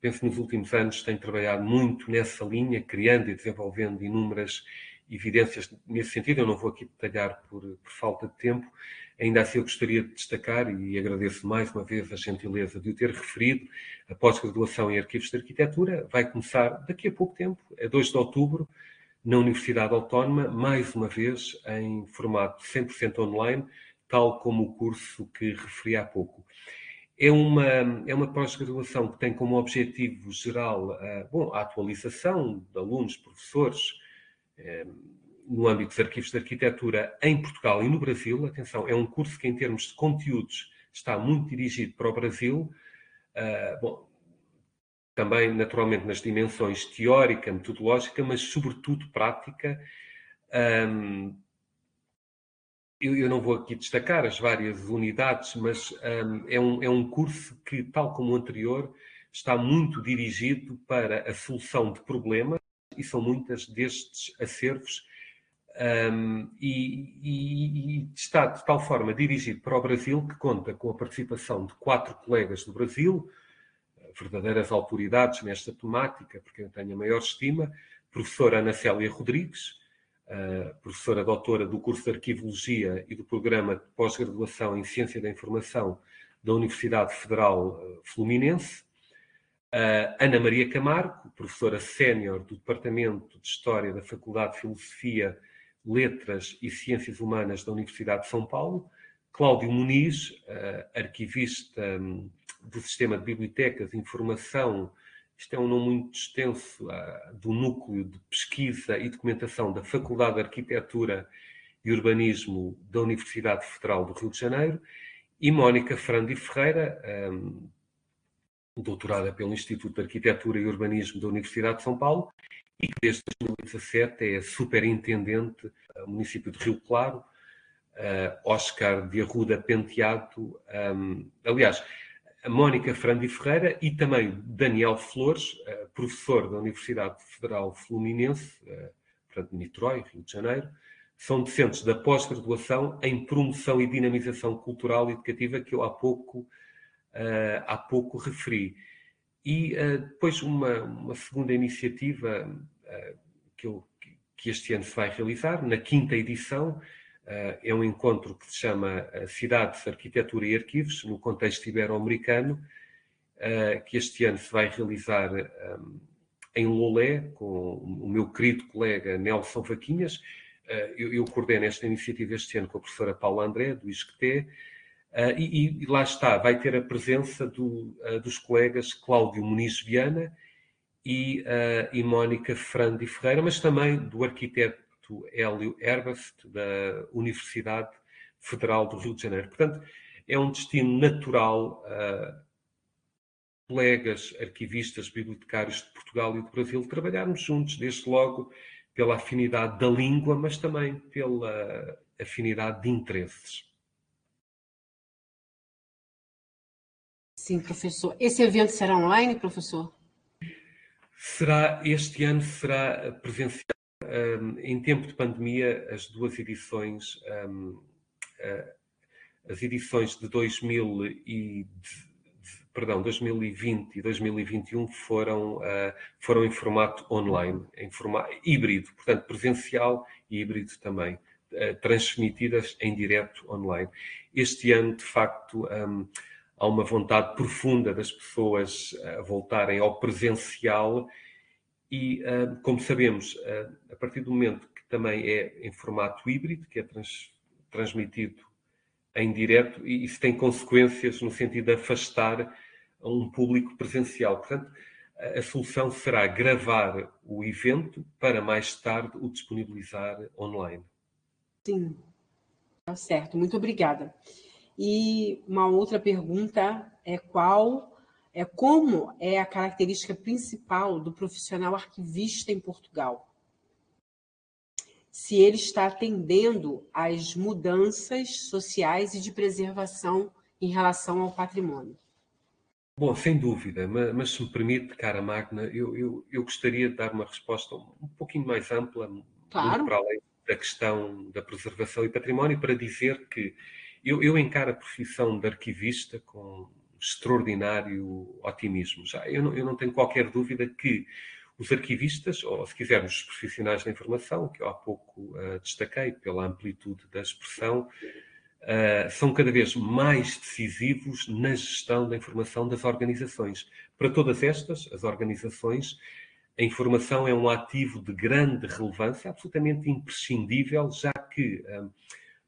penso que nos últimos anos tenho trabalhado muito nessa linha, criando e desenvolvendo inúmeras evidências nesse sentido. Eu não vou aqui detalhar por, por falta de tempo. Ainda assim, eu gostaria de destacar, e agradeço mais uma vez a gentileza de o ter referido, a pós-graduação em Arquivos de Arquitetura vai começar daqui a pouco tempo, a 2 de outubro, na Universidade Autónoma, mais uma vez em formato 100% online, tal como o curso que referi há pouco. É uma, é uma pós-graduação que tem como objetivo geral uh, bom, a atualização de alunos, professores, uh, no âmbito dos arquivos de arquitetura em Portugal e no Brasil. Atenção, é um curso que, em termos de conteúdos, está muito dirigido para o Brasil. Uh, bom, também, naturalmente, nas dimensões teórica, metodológica, mas, sobretudo, prática. Um, eu, eu, não vou aqui destacar as várias unidades, mas um, é, um, é um curso que, tal como o anterior, está muito dirigido para a solução de problemas e são muitas destes acervos um, e, e, está de tal forma dirigido para o Brasil que conta com a participação de quatro colegas do Brasil, verdadeiras autoridades nesta temática, porque eu tenho a maior estima, professora Ana Célia Rodrigues, professora doutora do curso de Arquivologia e do programa de pós-graduação em Ciência da Informação da Universidade Federal eh, Fluminense, Ana Maria Camargo, professora sénior do Departamento de História da Faculdade de Filosofia, Letras e Ciências Humanas da Universidade de São Paulo, Cláudio Muniz, arquivista hum, do Sistema de Bibliotecas Informação. Isto é um nome muito extenso uh, do núcleo de pesquisa e documentação da Faculdade de Arquitetura e Urbanismo da Universidade Federal do Rio de Janeiro, e Mónica Frandi Ferreira, um, doutorada pelo Instituto de Arquitetura e Urbanismo da Universidade de São Paulo, e que desde 2017 é superintendente do município de Rio Claro, Oscar de Arruda Penteado. Um, aliás, Mónica Frandi Ferreira e também Daniel Flores, eh, professor da Universidade Federal Fluminense, eh, portanto, Niterói, Rio de Janeiro, são docentes da pós-graduação em promoção e dinamização cultural e educativa que eu há pouco, eh, há pouco referi. E depois uma, uma segunda iniciativa que, eu, que este ano se vai realizar, na quinta edição, eh, é um encontro que se chama Cidades, Arquitetura e Arquivos, no contexto ibero-americano, que este ano se vai realizar em Lolé, com o meu querido colega Nelson Vaquinhas. Eu, coordeno esta iniciativa este ano com a professora Paula André, do ISCTE, e, e, lá está, vai ter a presença do, dos colegas Cláudio Muniz Viana e, e Mónica Frandi Ferreira, mas também do arquiteto Hélio Herbast, da Universidade Federal do Rio de Janeiro. Portanto, é um destino natural colegas, arquivistas, bibliotecários de Portugal e do Brasil trabalharmos juntos, desde logo pela afinidade da língua, mas também pela afinidade de interesses. Sim, professor. Esse evento será online, professor? Será, este ano será presencial em tempo de pandemia, as duas edições, as edições de 2000 e, perdão, 2020 e 2021 foram, ah, foram em formato online, em formato híbrido, portanto presencial e híbrido também, ah, transmitidas em direto online. Este ano, de facto, há uma vontade profunda das pessoas voltarem ao presencial e, uh, como sabemos, uh, a partir do momento que também é em formato híbrido, que é trans, transmitido em direto, e isso tem consequências no sentido de afastar um público presencial. Portanto, a solução será gravar o evento para mais tarde o disponibilizar online. Sim, tá certo. Muito obrigada. E uma outra pergunta é qual é como é a característica principal do profissional arquivista em Portugal? Se ele está atendendo às mudanças sociais e de preservação em relação ao patrimônio. Bom, sem dúvida, mas, mas se me permite, cara Magna, eu, eu, eu, gostaria de dar uma resposta um pouquinho mais ampla, claro. para além da questão da preservação e património, para dizer que eu, eu encaro a profissão de arquivista com extraordinário otimismo. Já eu não, eu não tenho qualquer dúvida que os arquivistas, ou se quisermos, os profissionais da informação, que eu há pouco uh, destaquei pela amplitude da expressão, uh, são cada vez mais decisivos na gestão da informação das organizações. Para todas estas, as organizações, a informação é um ativo de grande relevância, absolutamente imprescindível, já que uh,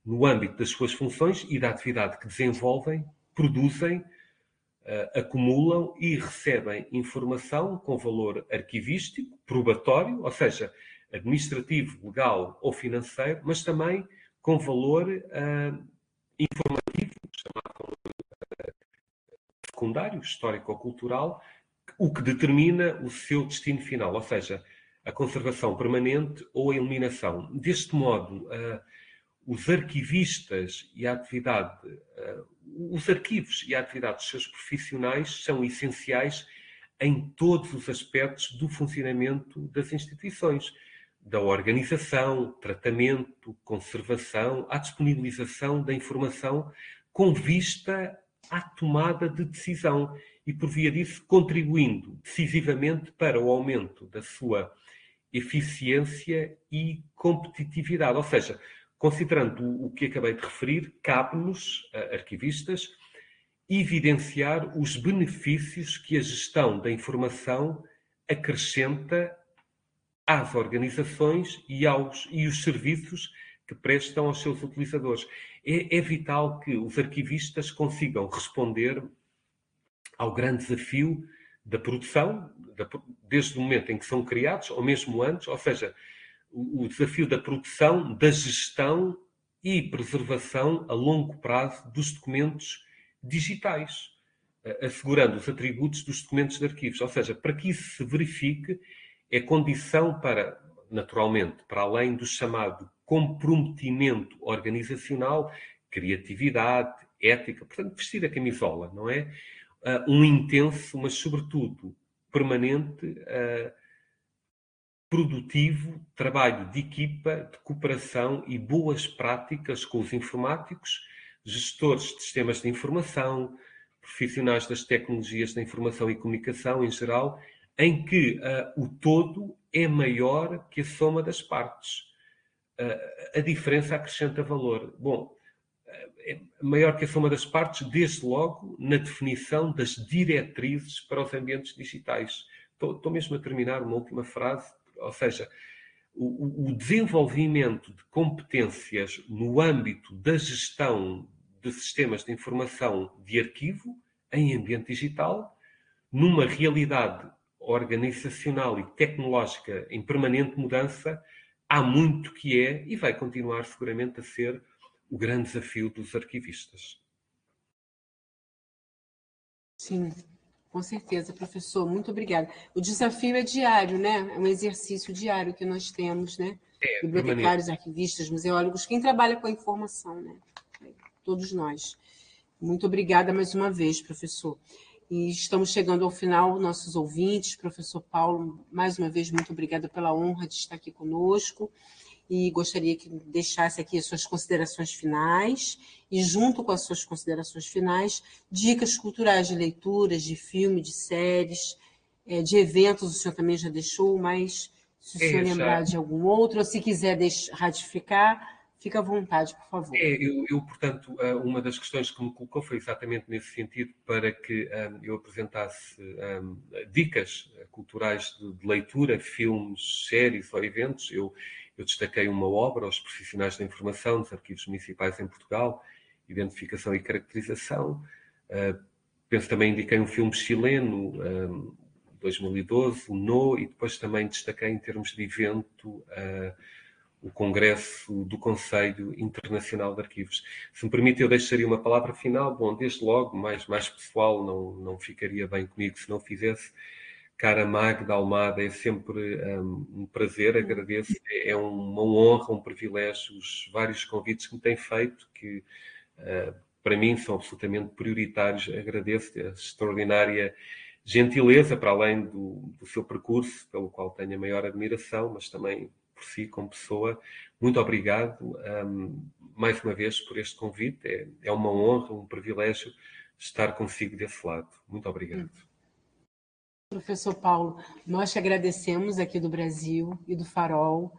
no âmbito das suas funções e da atividade que desenvolvem, produzem, uh, acumulam e recebem informação com valor arquivístico, probatório, ou seja, administrativo, legal ou financeiro, mas também com valor uh, informativo, chamado uh, secundário, histórico-cultural, o que determina o seu destino final, ou seja, a conservação permanente ou a eliminação. Deste modo, uh, os arquivistas e a atividade, uh, os arquivos e a atividade dos seus profissionais são essenciais em todos os aspectos do funcionamento das instituições, da organização, tratamento, conservação, à disponibilização da informação com vista à tomada de decisão e, por via disso, contribuindo decisivamente para o aumento da sua eficiência e competitividade. Ou seja, Considerando o que acabei de referir, cabe-nos, arquivistas, evidenciar os benefícios que a gestão da informação acrescenta às organizações e, aos, e os serviços que prestam aos seus utilizadores. É, é vital que os arquivistas consigam responder ao grande desafio da produção, da, desde o momento em que são criados, ou mesmo antes, ou seja, o desafio da produção, da gestão e preservação a longo prazo dos documentos digitais, assegurando os atributos dos documentos de arquivos. Ou seja, para que isso se verifique, é condição para, naturalmente, para além do chamado comprometimento organizacional, criatividade, ética, portanto, vestir a camisola, não é? Um intenso, mas sobretudo permanente produtivo, trabalho de equipa, de cooperação e boas práticas com os informáticos, gestores de sistemas de informação, profissionais das tecnologias da informação e comunicação em geral, em que uh, o todo é maior que a soma das partes. Uh, a diferença acrescenta valor. Bom, uh, é maior que a soma das partes, desde logo, na definição das diretrizes para os ambientes digitais. Estou, mesmo a terminar uma última frase ou seja, o, o desenvolvimento de competências no âmbito da gestão de sistemas de informação de arquivo em ambiente digital, numa realidade organizacional e tecnológica em permanente mudança, há muito que é e vai continuar seguramente a ser o grande desafio dos arquivistas. Sim, com certeza, professor. Muito obrigada. O desafio é diário, né? É um exercício diário que nós temos, né? É, Bibliotecários, arquivistas, museólogos, quem trabalha com a informação, né? Todos nós. Muito obrigada mais uma vez, professor. E estamos chegando ao final, nossos ouvintes. Professor Paulo, mais uma vez, muito obrigada pela honra de estar aqui conosco e gostaria que deixasse aqui as suas considerações finais e, junto com as suas considerações finais, dicas culturais de leituras, de filme, de séries, é, de eventos, o senhor também já deixou, mas se o senhor lembrar de algum outro, ou se quiser ratificar, Fique à vontade, por favor. É, eu, eu, portanto, eh, uma das questões que me colocou foi exatamente nesse sentido, para que um, eh, eu apresentasse um, eh, dicas culturais de, de, leitura, filmes, séries ou eventos. Eu, eu destaquei uma obra aos profissionais da informação dos arquivos municipais em Portugal, identificação e caracterização. Uh, penso também indiquei um filme chileno, um, 2012, o NO, e depois também destaquei em termos de evento uh, o Congresso do Conselho Internacional de Arquivos. Se me permite, eu deixaria uma palavra final. Bom, desde logo, mais, mais pessoal, não, não ficaria bem comigo se não fizesse. Cara Magda Almada, é sempre um, um prazer, agradeço. É, é uma honra, um privilégio, os vários convites que me têm feito, que uh, para mim são absolutamente prioritários. Agradeço a extraordinária gentileza, para além do, do seu percurso, pelo qual tenho a maior admiração, mas também por si como pessoa. Muito obrigado um, mais uma vez por este convite. É, é, uma honra, um privilégio estar consigo desse lado. Muito obrigado. Professor Paulo, nós te agradecemos aqui do Brasil e do Farol.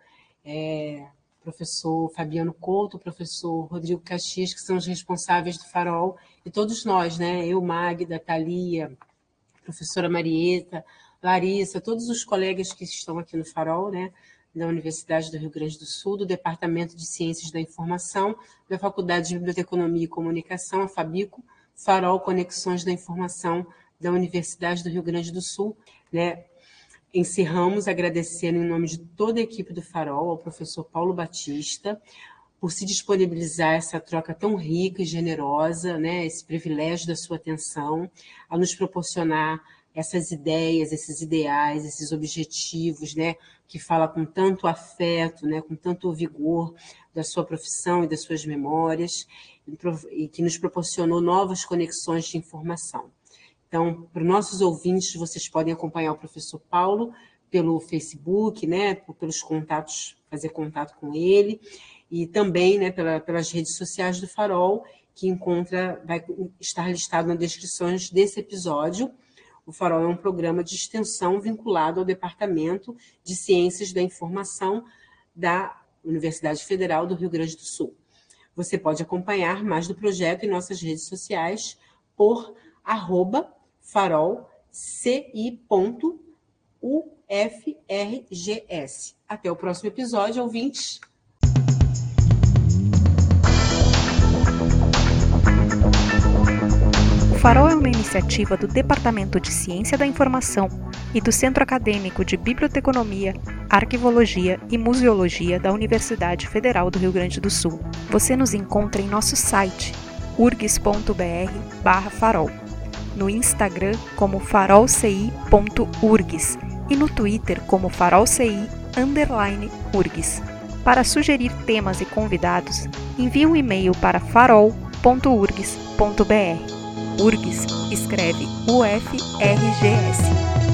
É, professor Fabiano Couto, professor Rodrigo Caxias, que são os responsáveis do Farol, e todos nós, né? Eu, Magda, Thalia, professora Marieta, Larissa, todos os colegas que estão aqui no Farol, né? da Universidade do Rio Grande do Sul, do Departamento de Ciências da Informação, da Faculdade de Biblioteconomia e Comunicação, a Fabico, Farol Conexões da Informação da Universidade do Rio Grande do Sul. Né? Encerramos agradecendo em nome de toda a equipe do Farol ao professor Paulo Batista por se disponibilizar essa troca tão rica e generosa, né? esse privilégio da sua atenção, a nos proporcionar essas ideias, esses ideais, esses objetivos, né, que fala com tanto afeto, né, com tanto vigor da sua profissão e das suas memórias, e que nos proporcionou novas conexões de informação. Então, para os nossos ouvintes, vocês podem acompanhar o professor Paulo pelo Facebook, né, pelos contatos, fazer contato com ele, e também né, pela, pelas redes sociais do Farol, que encontra, vai estar listado nas descrições desse episódio o Farol é um programa de extensão vinculado ao Departamento de Ciências da Informação da Universidade Federal do Rio Grande do Sul. Você pode acompanhar mais do projeto em nossas redes sociais por arroba farolci.ufrgs. Até o próximo episódio, ouvintes. Farol é uma iniciativa do Departamento de Ciência da Informação e do Centro Acadêmico de Biblioteconomia, Arquivologia e Museologia da Universidade Federal do Rio Grande do Sul. Você nos encontra em nosso site urgs.br/farol, no Instagram como farolci.urgs e no Twitter como farolci_urgs. Para sugerir temas e convidados, envie um e-mail para farol.urgs.br. URGS escreve UFRGS.